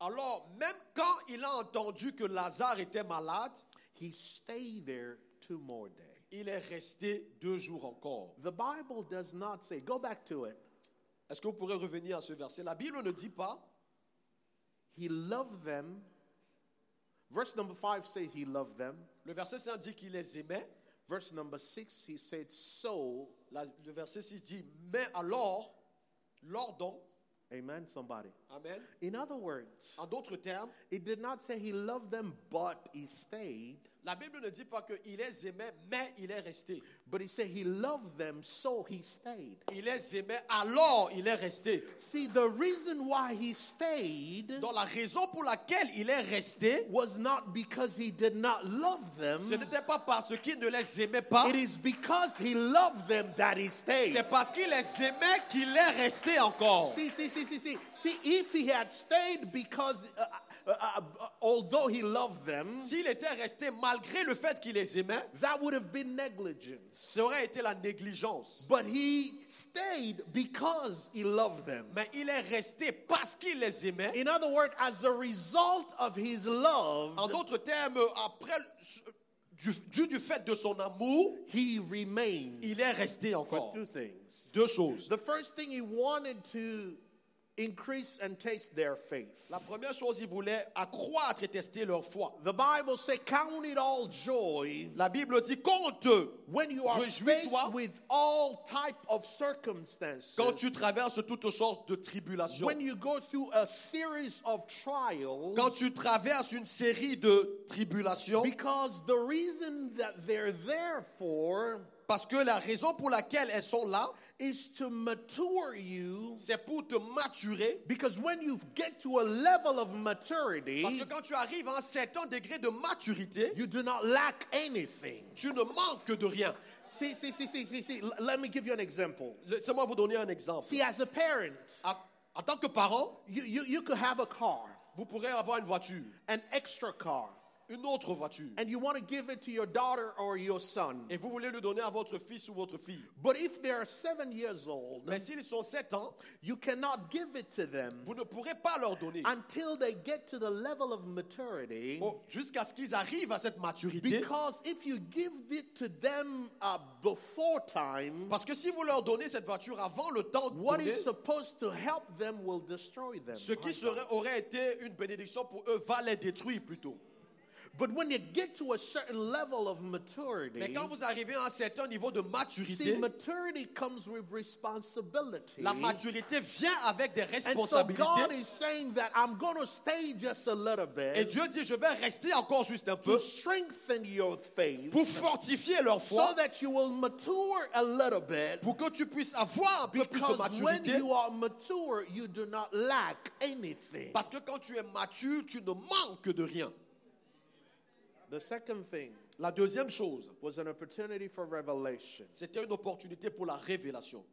Alors, même quand il a entendu que Lazare était malade, He stayed there two more days. il est resté deux jours encore. The Bible does not say, go back to it. Est-ce que vous pourrez revenir à ce verset? La Bible ne dit pas, He loved them. Verse number 5 say he loved them. le verset 5 dit qu'il les aimait, Verse number 6, he said, So, La- le verset 6 dit, mais alors, lors donc, amen, somebody. Amen. In other words, En d'autres termes, it did not say he loved them, but he stayed, la Bible ne dit pas qu'il les aimait, mais il est resté. but he said he loved them, so he stayed. Il les aimait, alors il est resté. See, the reason why he stayed Donc la raison pour laquelle il est resté, was not because he did not love them, ce n'était pas parce qu'il ne les aimait pas, it is because he loved them that he stayed. c'est parce qu'il les aimait qu'il est resté encore. See, see, see, see, see. See, if he had stayed because, uh, uh, uh, uh, although he loved them, S'il était resté malgré le fait qu'il les aimait, that would have been negligence. ça aurait été la négligence. But he stayed because he loved them. Mais il est resté parce qu'il les aimait. In other words, as a result of his love, En d'autres termes, après, du, dû du fait de son amour, he remained il est resté for encore. two things. Deux choses. The first thing he wanted to increase and taste their faith. La première chose, il voulait accroître et tester leur foi. The Bible says, Count it all joy La Bible dit compte when you are faced with all type of circumstances. quand tu traverses toutes sortes de tribulations. When you go through a series of trials. Quand tu traverses une série de tribulations, Because the reason that they're there for parce que la raison pour laquelle elles sont là, is to mature you. c'est pour te maturer. Because when you get to a level of maturity, Parce que quand tu arrives à un certain degré de maturité, you do not lack anything. tu ne manques de rien. See, see, see, see, see, see. Let me give you an example. Laissez-moi vous donner un exemple. See, as a parent, À- En tant que parent, you, you, you could have a car, vous pourrez avoir une voiture, an extra car, une autre voiture, and you want to give it to your daughter or your son. et vous voulez le donner à votre fils ou votre fille. But if they are seven years old, Mais s'ils sont 7 ans, you cannot give it to them vous ne pourrez pas leur donner until they get to the level of maturity. Oh, jusqu'à ce qu'ils arrivent à cette maturité. Because if you give it to them uh, before time, Parce que si vous leur donnez cette voiture avant le temps de what donner, is supposed to help them will destroy them. ce qui serait, aurait été une bénédiction pour eux va les détruire plutôt. But when you get to a certain level of Mais maturity, quand vous arrivez à un certain niveau de see, maturité, maturity comes with responsibility. la maturité vient avec des And so responsabilités. God is saying that I'm going to stay just a little Et bit Dieu dit, je vais rester encore juste un to peu strengthen your faith pour fortifier leur so foi, that you will mature a little bit. pour que tu puisses avoir un peu plus de when maturité. you are mature, you do not lack anything. Parce que quand tu es mature, tu ne manques de rien. The second thing La deuxième chose, was an opportunity for revelation. c'était une opportunité pour la révélation.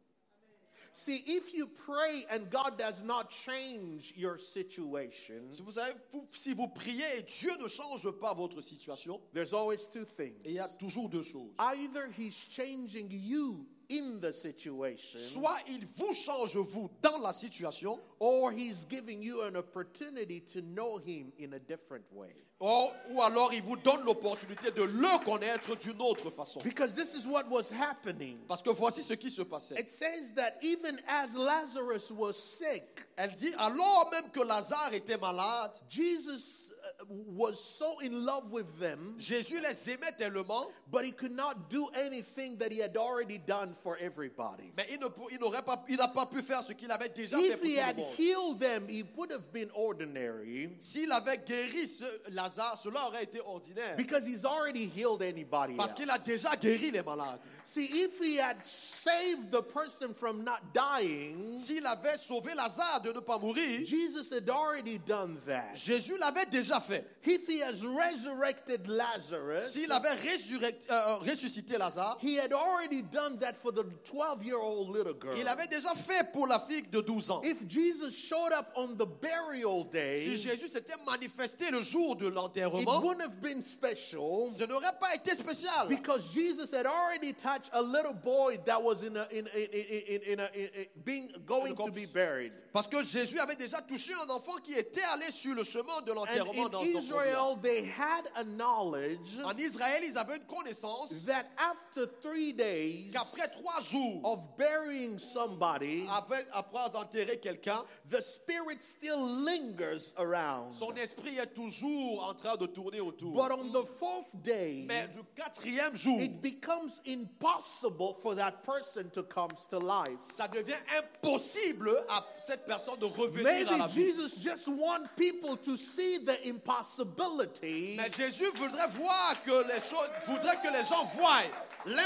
See, if you pray and God does not change your situation, Si vous, savez, vous- si vous priez et Dieu ne change pas votre situation, there's always two things. il y a toujours deux choses. Either He's changing you in the situation, Soit il vous change, vous, dans la situation, or He's giving you an opportunity to know Him in a different way. or- ou alors il vous donne l'opportunité de le connaître d'une autre façon. Because this is what was happening. Parce que voici ce qui se passait. It says that even as Lazarus was sick, Elle dit, alors même que Lazare était malade, Jesus was so in love with them, Jésus les aimait tellement, but he could not do anything that he had already done for everybody. mais il n'aurait pas, il n'a pas pu faire ce qu'il avait déjà fait If pour he tout le had monde. healed them, he would have been ordinary S'il avait guéri ce Lazare, cela aurait été ordinaire. because he's already healed anybody Parce qu'il a déjà guéri les malades. See, if he had saved the person from not dying, S'il avait sauvé Lazare de ne pas mourir, Jesus had already done that. Jésus l'avait déjà fait. If he has resurrected Lazarus, S'il avait résurrect- euh, ressuscité Lazare, he had already done that for the 12 year old little girl. il avait déjà fait pour la fille de 12 ans. If Jesus showed up on the burial day, Si Jésus s'était manifesté le jour de it l'enterrement, wouldn't have been special ce n'aurait pas été spécial. because Jesus had already touched a little boy that was in a, in, in, in, in, a, in a, being going to be buried. Parce que Jésus avait déjà touché un enfant qui était allé sur le chemin de l'enterrement in. Israel, they had a knowledge En Israël, ils avaient une connaissance that after three days qu'après trois jours, of burying somebody, après, après quelqu'un, the spirit still lingers around. son esprit est toujours en train de tourner autour. But on the fourth day, Mais du quatrième jour, it becomes impossible for that person to come to life. ça devient impossible à cette personne de revenir Maybe à la vie. Jesus just want people to see the impossibility Mais Jésus voudrait voir que les choses, voudrait que les gens voient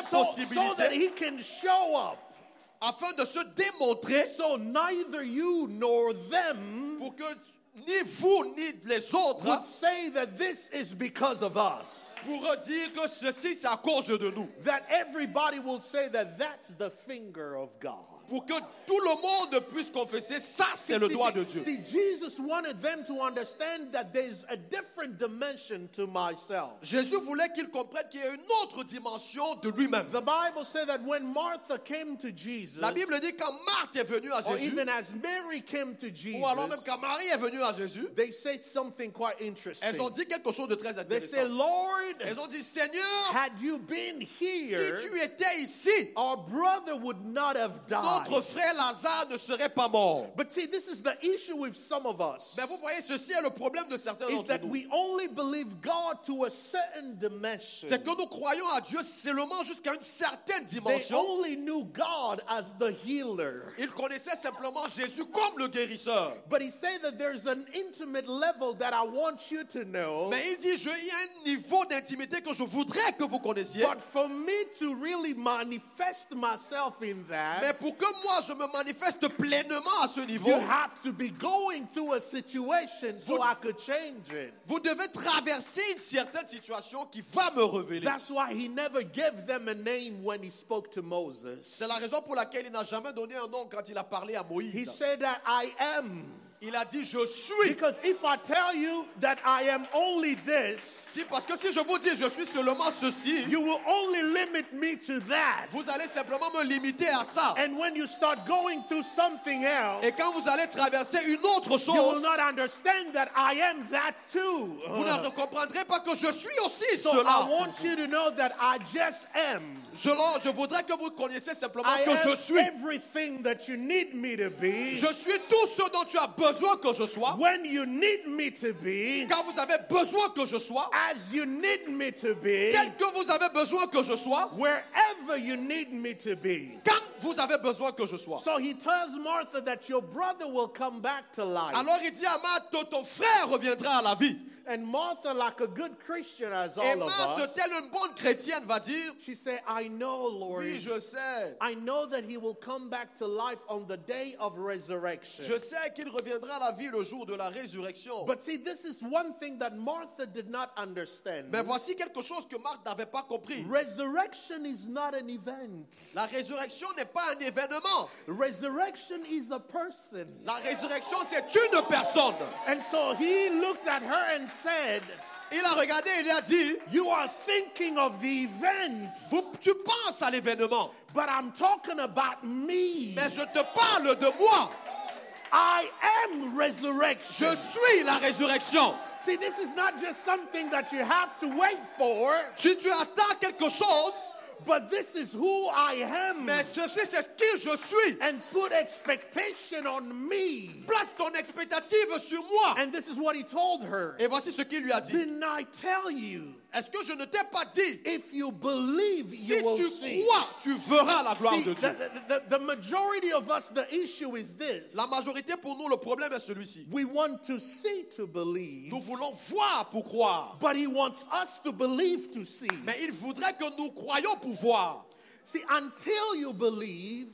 so, so that he can show up. afin de se démontrer So neither you nor them pour que ni vous ni les autres would say that this is because of us. pourront dire que ceci c'est à cause de nous. That everybody will say that that's the finger of God. Pour que tout le monde puisse confesser, ça c'est le droit de Dieu. see, Jesus wanted them to understand that there's a different dimension to myself. Jésus voulait qu'ils comprennent qu'il y a une autre dimension de lui-même. The Bible said that when Martha came to Jesus, La Bible dit quand Marthe est venue à or Jésus, even as Mary came to ou alors même Jesus, quand Marie est venue à Jésus, they said something quite interesting. elles ont dit quelque chose de très They said, intéressant. Lord, Elles ont dit, Seigneur, had you been si here, tu étais ici, our brother would not have died. Notre frère Lazare ne serait pas mort. But see, this is the issue with some of us. Mais vous voyez, ceci est le problème de certains Is d'entre that nous. we only believe God to a certain dimension. C'est que nous croyons à Dieu seulement jusqu'à une certaine They dimension. only knew God as the healer. Ils connaissaient simplement Jésus comme le guérisseur. But he said that there's an intimate level that I want you to know. Mais il dit, je- il y a un niveau d'intimité que je voudrais que vous connaissiez. But for me to really manifest myself in Mais that, pour que moi je me manifeste pleinement à ce niveau, you have to be going through a situation so Vous- I could change it. vous devez traverser une certaine situation qui va me révéler. That's why he never gave them a name when he spoke to Moses. C'est la raison pour laquelle il n'a jamais donné un nom quand il a parlé à He Moïse. said that I am. Il a dit je suis. Because if I tell you that I am only this, Si, parce que si je vous dis je suis seulement ceci, you will only limit me to that. vous allez simplement me limiter à ça. And when you start going through something else, Et quand vous allez traverser une autre you will chose, not understand that I am that too. vous ne comprendrez pas que je suis aussi So I cela. want you to know that I just am. Je, je voudrais que vous connaissiez simplement I que je suis. everything that you need me to be. Je suis tout ce dont tu as besoin que je sois. When you need me to be, Quand vous avez besoin que je sois, as you need me to be, tel que vous avez besoin que je sois, wherever you need me to be. quand vous avez besoin que je sois. So he tells Martha that your brother will come back to life. Alors il dit à Marthe, ton frère reviendra à la vie. And Martha, like a good Christian as Et all of Marthe, us, telle une bonne chrétienne, va dire, she said, I know, Lord. oui, je sais. I know that he will come back to life on the day of resurrection. Je sais qu'il reviendra à la vie le jour de la résurrection. But see, this is one thing that Martha did not understand. Mais voici quelque chose que Marthe n'avait pas compris. Resurrection is not an event. La résurrection n'est pas un événement. Resurrection is a person. La résurrection, c'est une personne. And so he looked at her and said, Il a regardé et il a dit, You are thinking of the event, Vous- tu penses à l'événement, but I'm talking about me. mais je te parle de moi. I am resurrection. Je suis la résurrection. See, this is not just something that you have to wait for, Si tu attends quelque chose, but this is who I am. mais ceci, c'est ce qui je suis. And put expectation on me. Place ton expectative sur moi. And this is what he told her. Et voici ce qu'il lui a dit. Didn't I tell you? Est-ce que je ne t'ai pas dit? If you believe, Si you will tu see. crois, tu verras la gloire See, de the, Dieu. the- the- the majority of us, the issue is this. La majorité pour nous, le problème est celui-ci. We want to see to believe, Nous voulons voir pour croire. but he wants us to believe to see. Mais il voudrait que nous croyions pour voir. See, until you believe,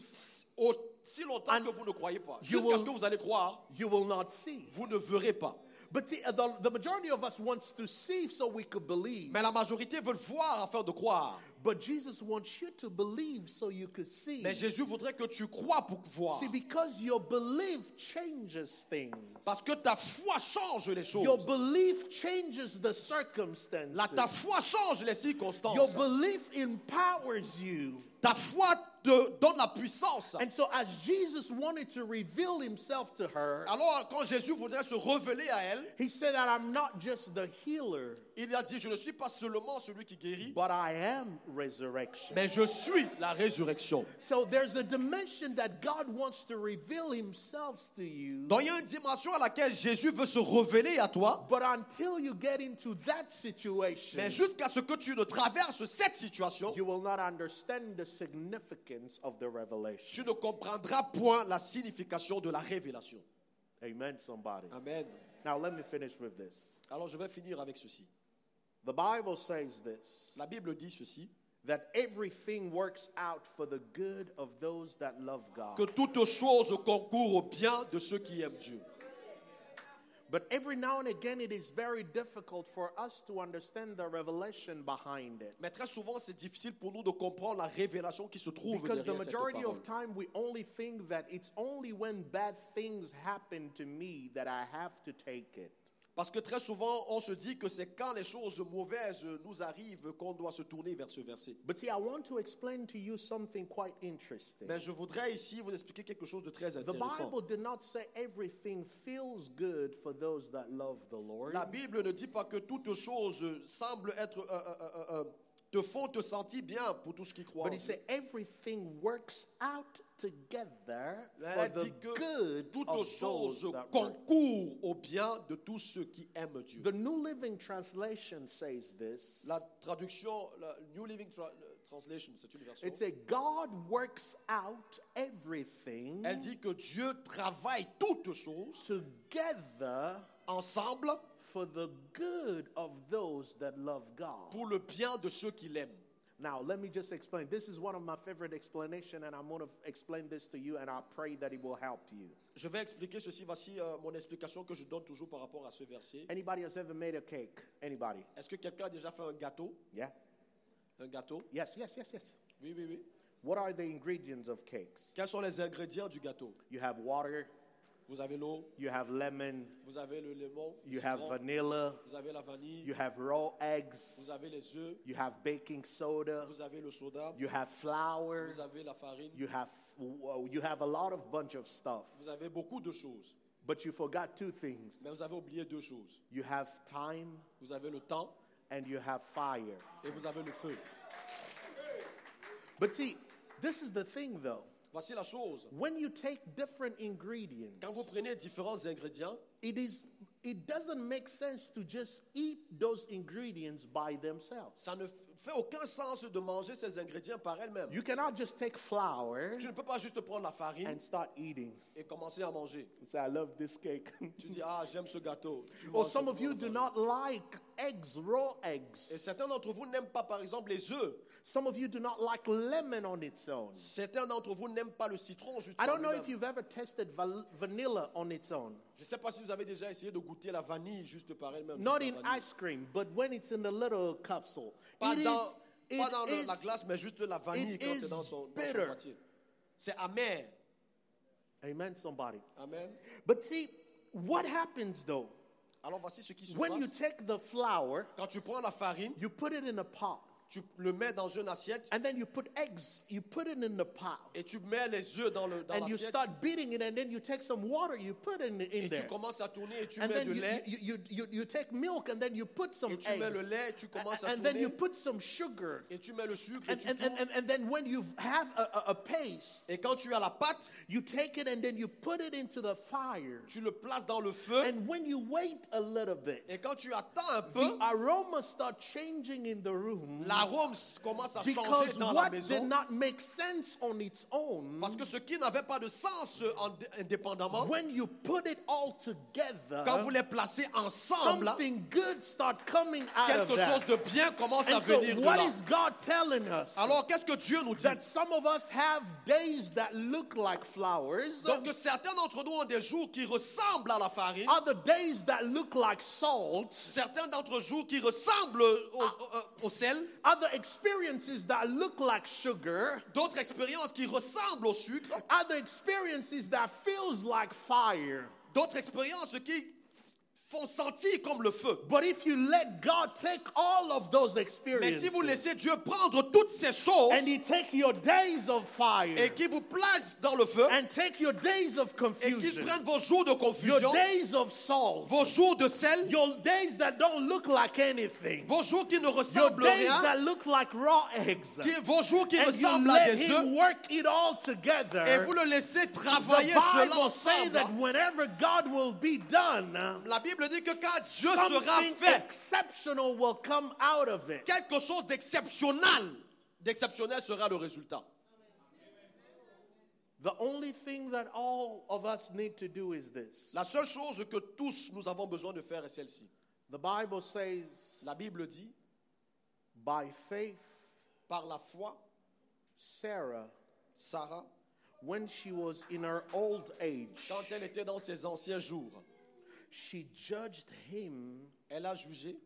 Aussi longtemps que vous ne croyez pas. you Jusqu'à ce will- que vous allez croire, you will not see. vous ne verrez pas. But see, uh, the, the majority of us wants to see so we could believe. Mais la majorité veut voir afin de croire. But Jesus wants you to believe so you could see. Mais Jésus voudrait que tu crois pour voir. See, because your belief changes things. Parce que ta foi change les Your choses. belief changes the circumstances. La, ta foi change les Your circonstances. belief empowers you. Ta foi te donne la puissance. And so, as Jesus wanted to reveal himself to her, Alors, quand Jésus voudrait se révéler à elle, he said that I'm not just the healer, il a dit, je ne suis pas seulement celui qui guérit, but I am resurrection. mais je suis la résurrection. So, there's a dimension that God wants to reveal himself to you. Donc, il y a une dimension à laquelle Jésus veut se révéler à toi, But until you get into that situation, mais jusqu'à ce que tu ne traverses cette situation, you will not understand the significance of the revelation. tu ne comprendras point la signification de la révélation. Amen, somebody. Amen. Now, let me finish with this. Alors, je vais finir avec ceci. The Bible says this La Bible dit ceci, that everything works out for the good of those that love God. que toutes choses concourent au bien de ceux qui aiment Dieu. But every now and again, it is very difficult for us to understand the revelation behind it. Mais très souvent, c'est difficile pour nous de comprendre la révélation qui se trouve Because the cette majority parole. of time, we only think that it's only when bad things happen to me that I have to take it. Parce que très souvent, on se dit que c'est quand les choses mauvaises nous arrivent qu'on doit se tourner vers ce verset. But see, I want to explain to you something quite interesting. Mais je voudrais ici vous expliquer quelque chose de très The intéressant. Bible did not say everything feels good for those that love the Lord. La Bible ne dit pas que toutes choses semblent être euh, euh, euh, te font te sentir bien pour tous qui croient. en But he Dieu. said everything works out together for the dit que good toutes of choses those that work. concourent au bien de tous ceux qui aiment Dieu. The New Living Translation says this. La traduction, la New Living Tra- Translation, c'est une version. It says God works out everything Elle dit que Dieu travaille toutes choses together ensemble for the good of those that love God. pour le bien de ceux qui l'aiment. Now, let me just explain. This is one of my favorite explanations, and I'm going to explain this to you and I pray that it will help you. Je vais expliquer ceci. Voici euh, mon explication que je donne toujours par rapport à ce verset. Anybody has ever made a cake? Anybody? Est-ce que quelqu'un a déjà fait un gâteau Yeah? Un gâteau Yes, yes, yes, yes. Oui, oui, oui. What are the ingredients of cakes? Quels sont les ingrédients du gâteau You have water, Vous avez l'eau, you have lemon, vous avez le lemon, le you have vanilla, vous avez la vanille, you have raw eggs, vous avez les œufs, you have baking soda, vous avez le soda, you have flour, vous avez la farine, you have you have a lot of bunch of stuff. vous avez beaucoup de choses. But you forgot two things. Mais vous avez oublié deux choses. You have time Vous avez le temps and you have fire. et vous avez le feu. But see, this is the thing though. Voici la chose. When you take different ingredients, Quand vous prenez différents ingrédients, it is it doesn't make sense to just eat those ingredients by themselves. ça ne fait aucun sens de manger ces ingrédients par elles-mêmes. You cannot just take flour Tu ne peux pas juste prendre la farine and start eating. et commencer à manger. You say, I love this cake. Tu dis, ah, j'aime ce gâteau. Or manges some of simplement you la do farine. not like eggs, raw Et certains d'entre vous n'aiment pas, par exemple, les œufs. Some of you do not like lemon on its own. Certains d'entre vous n'aiment pas le citron juste I don't know if you've ever tasted val- vanilla on its own. Je ne sais pas si vous avez déjà essayé de goûter la vanille juste par elle-même. Not in ice cream, but when it's in the little capsule. Pas It dans, is, pas it dans le- la glace, mais juste la vanille quand c'est dans son, dans son bitter. boîtier. C'est amer. Amen, somebody. Amen. But see, what happens though? Alors voici ce qui se When you passe. take the flour, Quand tu prends la farine, you put it in a pot, tu le mets dans une assiette and then you put eggs, you put it in the pot, et tu mets les œufs dans le- dans and you start beating it, and then you take some water, you put it in, in et tu there. commences à tourner et tu And mets then de you, lait you, you, you, you take milk and then you put some et tu mets le eggs. lait, tu commences à And then you put some sugar. et tu mets le sucre et And, tu and, and, and, and then when you have a, a, a paste, Et quand tu as la pâte, you take it and then you put it into the fire. tu le places dans le feu And when you wait a little bit, et quand tu attends un peu, the aroma starts changing in the room l'arôme commence à changer dans la maison parce que ce qui n'avait pas de sens en- indépendamment, when you put it all together, quand vous les placez ensemble, something good start coming out of quelque that. chose de bien commence à so venir de là. is God telling us? Alors qu'est-ce que Dieu nous dit? That some of us have days that look like flowers, Donc certains d'entre nous ont des jours qui ressemblent à la farine, other days that look like salt, certains d'entre jours qui ressemblent au, au- au sel, other experiences that look like sugar, d'autres expériences qui ressemblent au sucre, other experiences that feels like fire. d'autres expériences qui font sentir comme le feu. But if you let God take all of those Mais experiences si vous laissez Dieu prendre toutes ces choses and He take your days of fire et qui vous place dans le feu and take your days of et qu'il confusion, prenne vos jours de your confusion, days of salt, vos jours de sel, your days that don't look like anything, vos jours qui ne your ressemblent days rien, that look like raw eggs, qui- vos jours qui and ressemblent you à des œufs, work it all et together. vous le laissez travailler Bible ensemble. that whenever God will be done, La Bible dit que quand Dieu sera fait, exceptional will come out of it. quelque chose d'exceptionnel, d'exceptionnel sera le résultat. The only thing that all of us need to do is this. La seule chose que tous nous avons besoin de faire est celle-ci. The Bible says, La Bible dit, by faith, par la foi, Sarah, Sarah, when she was in her old age, quand elle était dans ses anciens jours, she judged him Elle a jugé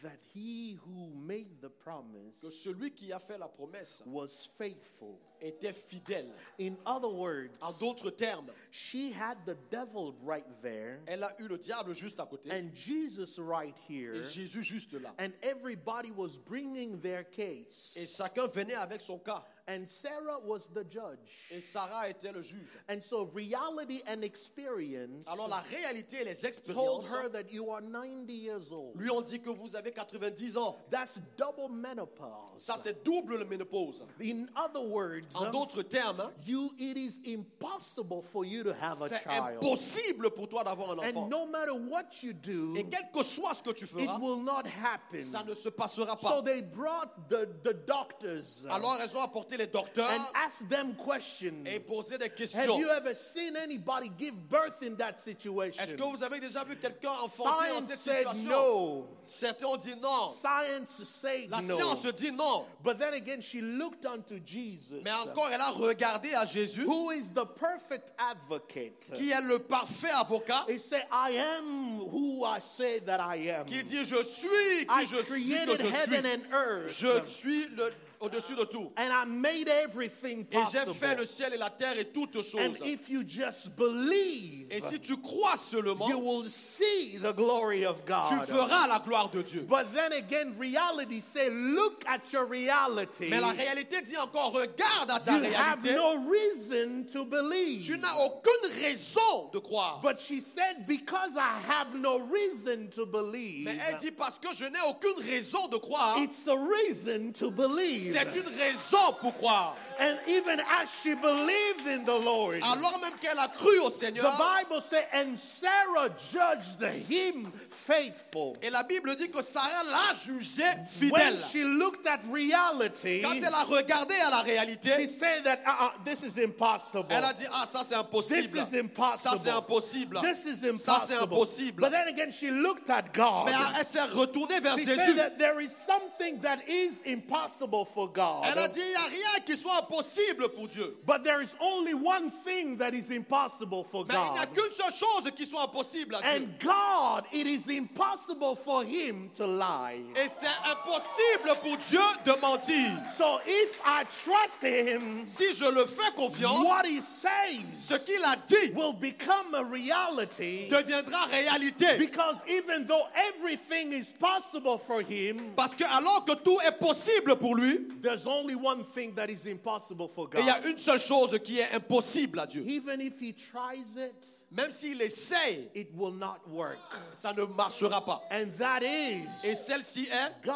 that he who made the promise que celui qui a fait la promesse was faithful. était fidèle. In other words, En d'autres termes, she had the devil right there elle a eu le diable juste à côté and Jesus right here, et Jésus juste là. and everybody was bringing their case Et chacun venait avec son cas. And Sarah was the judge. Et Sarah était le juge. And so reality and experience Alors la réalité et les told expériences her that you are 90 years old. lui ont dit que vous avez 90 ans. That's double menopause. Ça, c'est double le ménopause. In other words, En d'autres termes, you it is impossible for you to have a c'est child. impossible pour toi d'avoir un enfant. And no matter what you do, Et quel que soit ce que tu it feras, will not happen. ça ne se passera So pas. they brought the, the doctors uh, Alors elles ont apporté les and docteurs asked them questions. et posé des Have questions. you ever seen anybody give birth in that situation? Est-ce que vous avez déjà vu quelqu'un enfanter dans Science cette situation? no. Certains ont dit non. Science said La no. science dit non. But then again, she looked unto Jesus, Mais encore, elle a regardé à Jésus, who is the perfect advocate? qui est le parfait avocat, He said, I am who I say that I am. qui dit Je suis I qui je suis que je suis. and earth. Je suis le- au-dessus de tout. And I made everything Et j'ai possible. fait le ciel et la terre et toutes And choses. if you just believe, Et si tu crois seulement, you will see the glory of tu God. feras la gloire de Dieu. But then again, reality say, look at your reality. Mais la réalité dit encore, regarde à ta You have réalité. no reason to believe. Tu n'as aucune raison de croire. But she said, because I have no reason to believe, Mais elle dit parce que je n'ai aucune raison de croire. it's a reason to believe. C'est une raison pour croire. And even as she believed in the Lord, Alors même qu'elle a cru au the Seigneur. Bible said, and Sarah judged him faithful. Et la Bible dit que Sarah l'a jugé When fidèle. she looked at reality, Quand elle a regardé à la she réalité, said that uh-uh, this is impossible. elle a dit Ah, ça c'est impossible. This is impossible. Ça c'est impossible. This is Ça c'est impossible. impossible. But then again, she looked at God. Mais elle s'est retournée vers She said Jésus. that there is something that is impossible for God. Elle a dit Il n'y a rien qui soit impossible pour Dieu. But there is only one thing that is impossible for Mais il n'y a God. qu'une seule chose qui soit impossible à Dieu. And God, it is impossible for Him to lie. Et c'est impossible pour Dieu de mentir. So if I trust Him, Si je le fais confiance, what He says ce qu'il a dit will become a reality. deviendra réalité. Because even though everything is possible for Him, Parce que alors que tout est possible pour lui, there's only one thing that is impossible for et il y a God. une seule chose qui est impossible à Dieu. Even if He tries it, Même s'il essaye, it will not work. ça ne marchera pas. And that is Et celle-ci est, God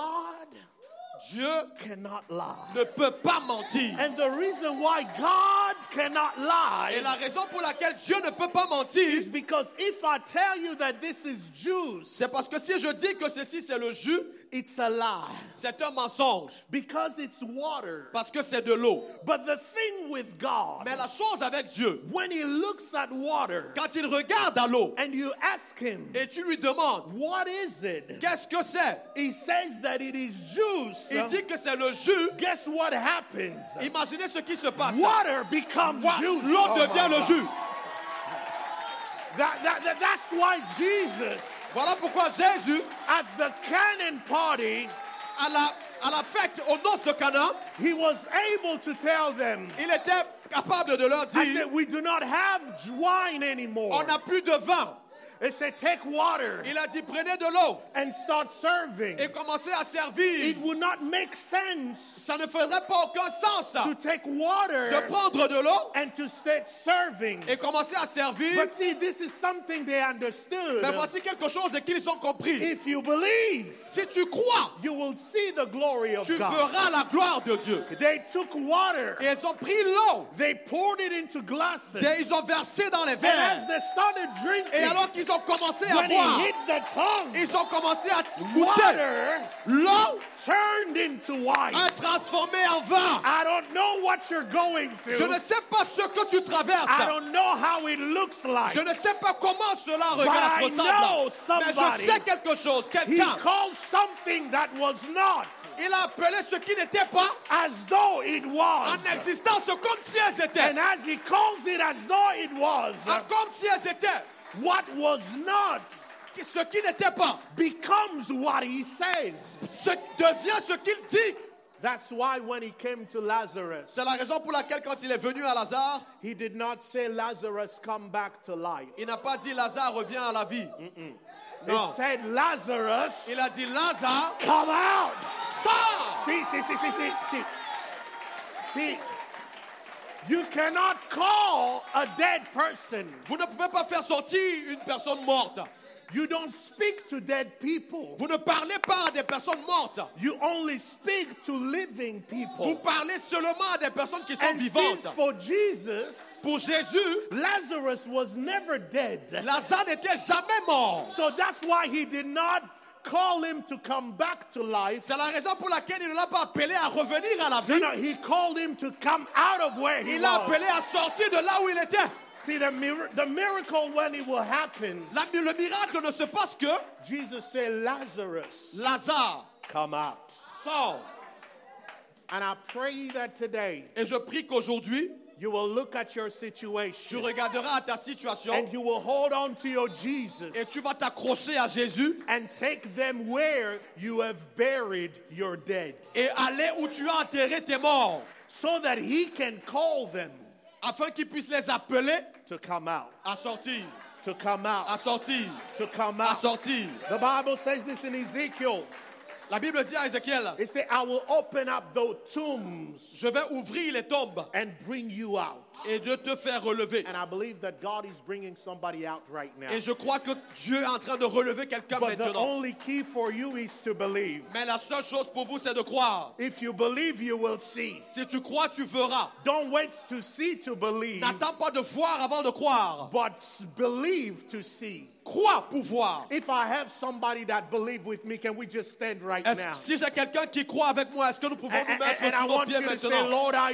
Dieu cannot lie. ne peut pas mentir. And the reason why God cannot Et lie la raison pour laquelle Dieu ne peut pas mentir, is because if I tell you that this is juice, c'est parce que si je dis que ceci c'est le jus, it's a lie. c'est un mensonge. Because it's water. Parce que c'est de l'eau. But the thing with God, Mais la chose avec Dieu, when He looks at water quand il regarde à l'eau and you ask Him, et tu lui demandes, What is it? qu'est-ce que c'est He says that it is juice. Il dit que c'est le jus. Guess what happens? Imaginez ce qui se passe. Water becomes Wa- juice. L'eau Oh devient le jus. That, that, that- that's why Jesus, Voilà pourquoi Jésus, at the canon party, à la, à la fête aux noces de Cana, he was able to tell them, il était capable de leur I dire said, we do not have wine anymore. on n'a plus de vin. He said, take water Il a dit prenez de l'eau and start serving. et commencez à servir. It would not make sense Ça ne ferait pas aucun sens to take de water prendre de l'eau and to start serving. et commencer à servir. But see, this is something they understood. Mais voici quelque chose qu'ils ont compris. If you believe, Si tu crois, you will see the glory of tu God. verras la gloire de Dieu. They took water, Et ils ont pris l'eau they poured it into glasses. et ils ont versé dans les And verres. as they started Et drinking, alors qu'ils ont commencé à when boire, it hit the tongue, ils ont commencé à goûter. water L'eau turned into wine. a transformé en vin. I don't know what you're going Je through. ne sais pas ce que tu I traverses. don't know how it looks like. Je ne sais pas comment cela regarde, know ressemble. Mais je sais quelque chose, He quelqu'un. called something that was not Il a appelé ce qui n'était pas as though it was. en existence comme si elles étaient. And as he calls it as though it was, Comme si elles étaient. What was not ce qui n'était pas becomes what he says. ce devient ce qu'il dit. That's why when he came to Lazarus, C'est la raison pour laquelle quand il est venu à Lazare, he did not say, Lazarus, come back to life. il n'a pas dit Lazare revient à la vie. No, He said, Lazarus, Il a dit Lazare, come out. sors. See, see, see, see, see, see. See, you cannot call a dead person. Vous ne pouvez pas faire sortir une personne morte. You don't speak to dead people. Vous ne parlez pas à des personnes mortes. You only speak to living people. Vous parlez seulement à des personnes qui sont And vivantes. since for Jesus, Pour Jésus, Lazarus was never dead. Lazare n'était jamais mort. So that's why he did not call him to come back to life. C'est la raison pour laquelle il ne l'a pas appelé à revenir à la vie. No, no, he called him to come out of where he Il l'a appelé à sortir de là où il était. See, the, mir- the miracle when it will happen, La- le miracle ne se passe que Jesus said, Lazarus, Lazare come out. sort. And I pray that today Et je prie qu'aujourd'hui, you will look at your tu situation regarderas à ta situation. And you will hold on to your Jesus. Et tu vas t'accrocher à Jésus. And take them where you have buried your dead. Et aller où tu as enterré tes morts. So that he can call them afin qu'il puisse les appeler to come out, à sortir, to come à sortir, to come à sortir. The Bible says this in Ezekiel. La Bible dit à Ézéchiel, It says, I will open up those tombs je vais ouvrir les tombes and bring you out. Et de te faire relever. And I believe that God is bringing somebody out right now. Et je crois que Dieu est en train de relever quelqu'un But the maintenant. only key for you is to believe. Mais la seule chose pour vous, c'est de croire. If you believe, you will see. Si tu crois, tu verras. Don't wait to see to believe, N'attends pas de voir avant de croire. but believe to see. Crois pour voir. If I have somebody that believe with me, can we just stand right Est-ce now? si j'ai quelqu'un qui croit avec moi, est-ce que nous pouvons And, nous and- mettre and I sur nos want pieds you to say, maintenant? Lord, I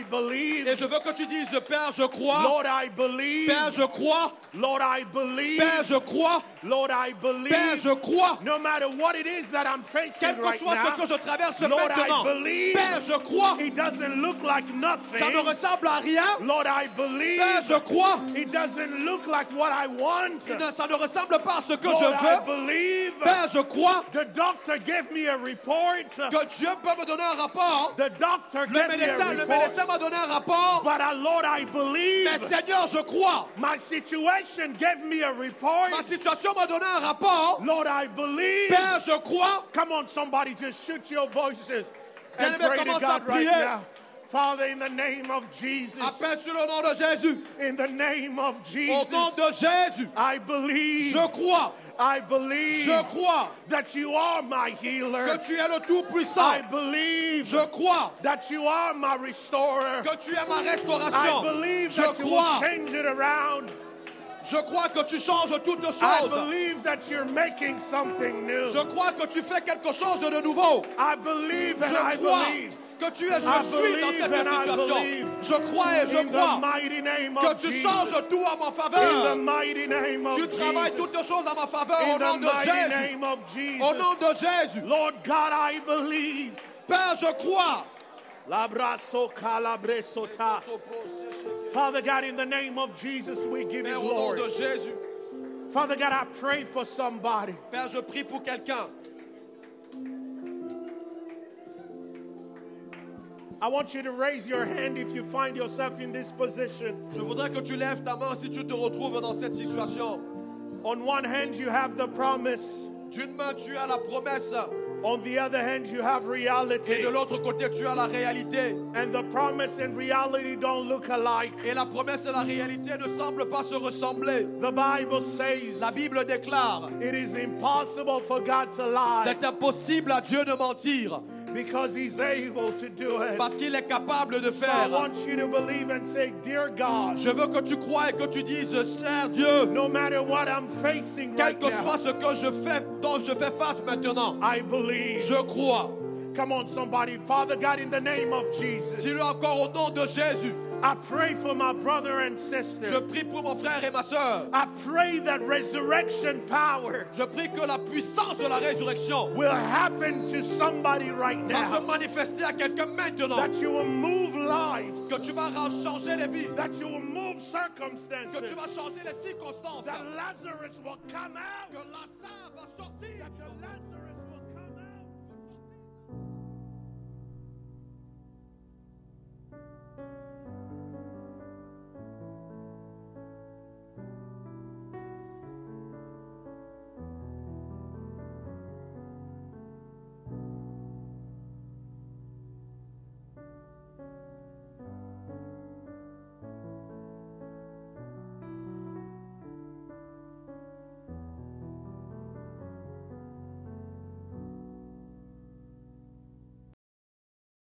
Et je veux que tu dises, Père, je crois. Lord, I believe. Père, je crois. Lord, I believe. Père, je crois. Lord, I Père, believe. je crois. No matter what it is that I'm facing Quel que right soit now, ce que je traverse Lord, maintenant. I believe. Père, je crois. It doesn't look like Ça ne ressemble à rien. Lord, I believe. Père, je crois. It doesn't look like what I want. Il ne- Ça ne ressemble pas à ce que Lord, je I veux. believe. Père, je crois The doctor gave me a report. que Dieu peut me donner un rapport. The doctor Le gave me a médecin, le médecin m'a donné un rapport. But uh, Lord, I believe. Mais Seigneur, je crois. My situation gave me a report. Ma situation m'a donné un rapport. Lord, I believe. Père, je crois. Come on, somebody, just shoot your voices and pray to God right now. Father, in the name of Jesus, Appelle sur le nom de Jésus. in the name of Au Jesus, nom de Jésus. I believe, Je crois. I believe Je crois that you are my healer. que tu es le Tout-Puissant. I believe Je crois that you are my restorer. que tu es ma I believe Je that you will change it around. Je crois que tu changes toutes I believe that you're making something new. Je crois que tu fais quelque chose de nouveau. I believe and I Je crois believe que tu es, je suis dans cette situation. Je crois et je crois que tu changes tout à ma faveur. Tu travailles toutes choses à ma faveur au nom de Jésus. Au nom de Jésus. Lord God, I believe. Père, je crois. Father God, in the name of Jesus, we give you glory. Father God, I pray for somebody. Père, je prie pour quelqu'un. I want you to raise your hand if you find yourself in this position. Je voudrais que tu lèves ta main si tu te retrouves dans cette situation. On one hand, you have the promise. D'une main, tu as la promesse. On the other hand, you have Et reality. de l'autre côté, tu as la réalité. And the promise and reality don't look alike. Et la promesse et la réalité ne semblent pas se ressembler. The Bible says La Bible déclare, it is impossible for God to lie c'est impossible à Dieu de mentir because He's able to do it. parce qu'il est capable de I faire. want you to believe and say, Dear God, Je veux que tu crois et que tu dises, cher Dieu, no matter what I'm facing quel right que now, soit ce que je fais, dont je fais face maintenant, I believe. je crois. Come on, somebody. Father God, in the name of Jesus, Dis-le encore au nom de Jésus. I pray for my brother and sister. Je prie pour mon frère et ma sœur. I pray that resurrection power Je prie que la puissance de la résurrection will happen to somebody right va se now. manifester à quelqu'un maintenant. That you will move lives. Que tu vas changer les vies. That you will move circumstances. Que tu vas changer les circonstances. That Lazarus will come out. Que Lazare va sortir. That the Lazarus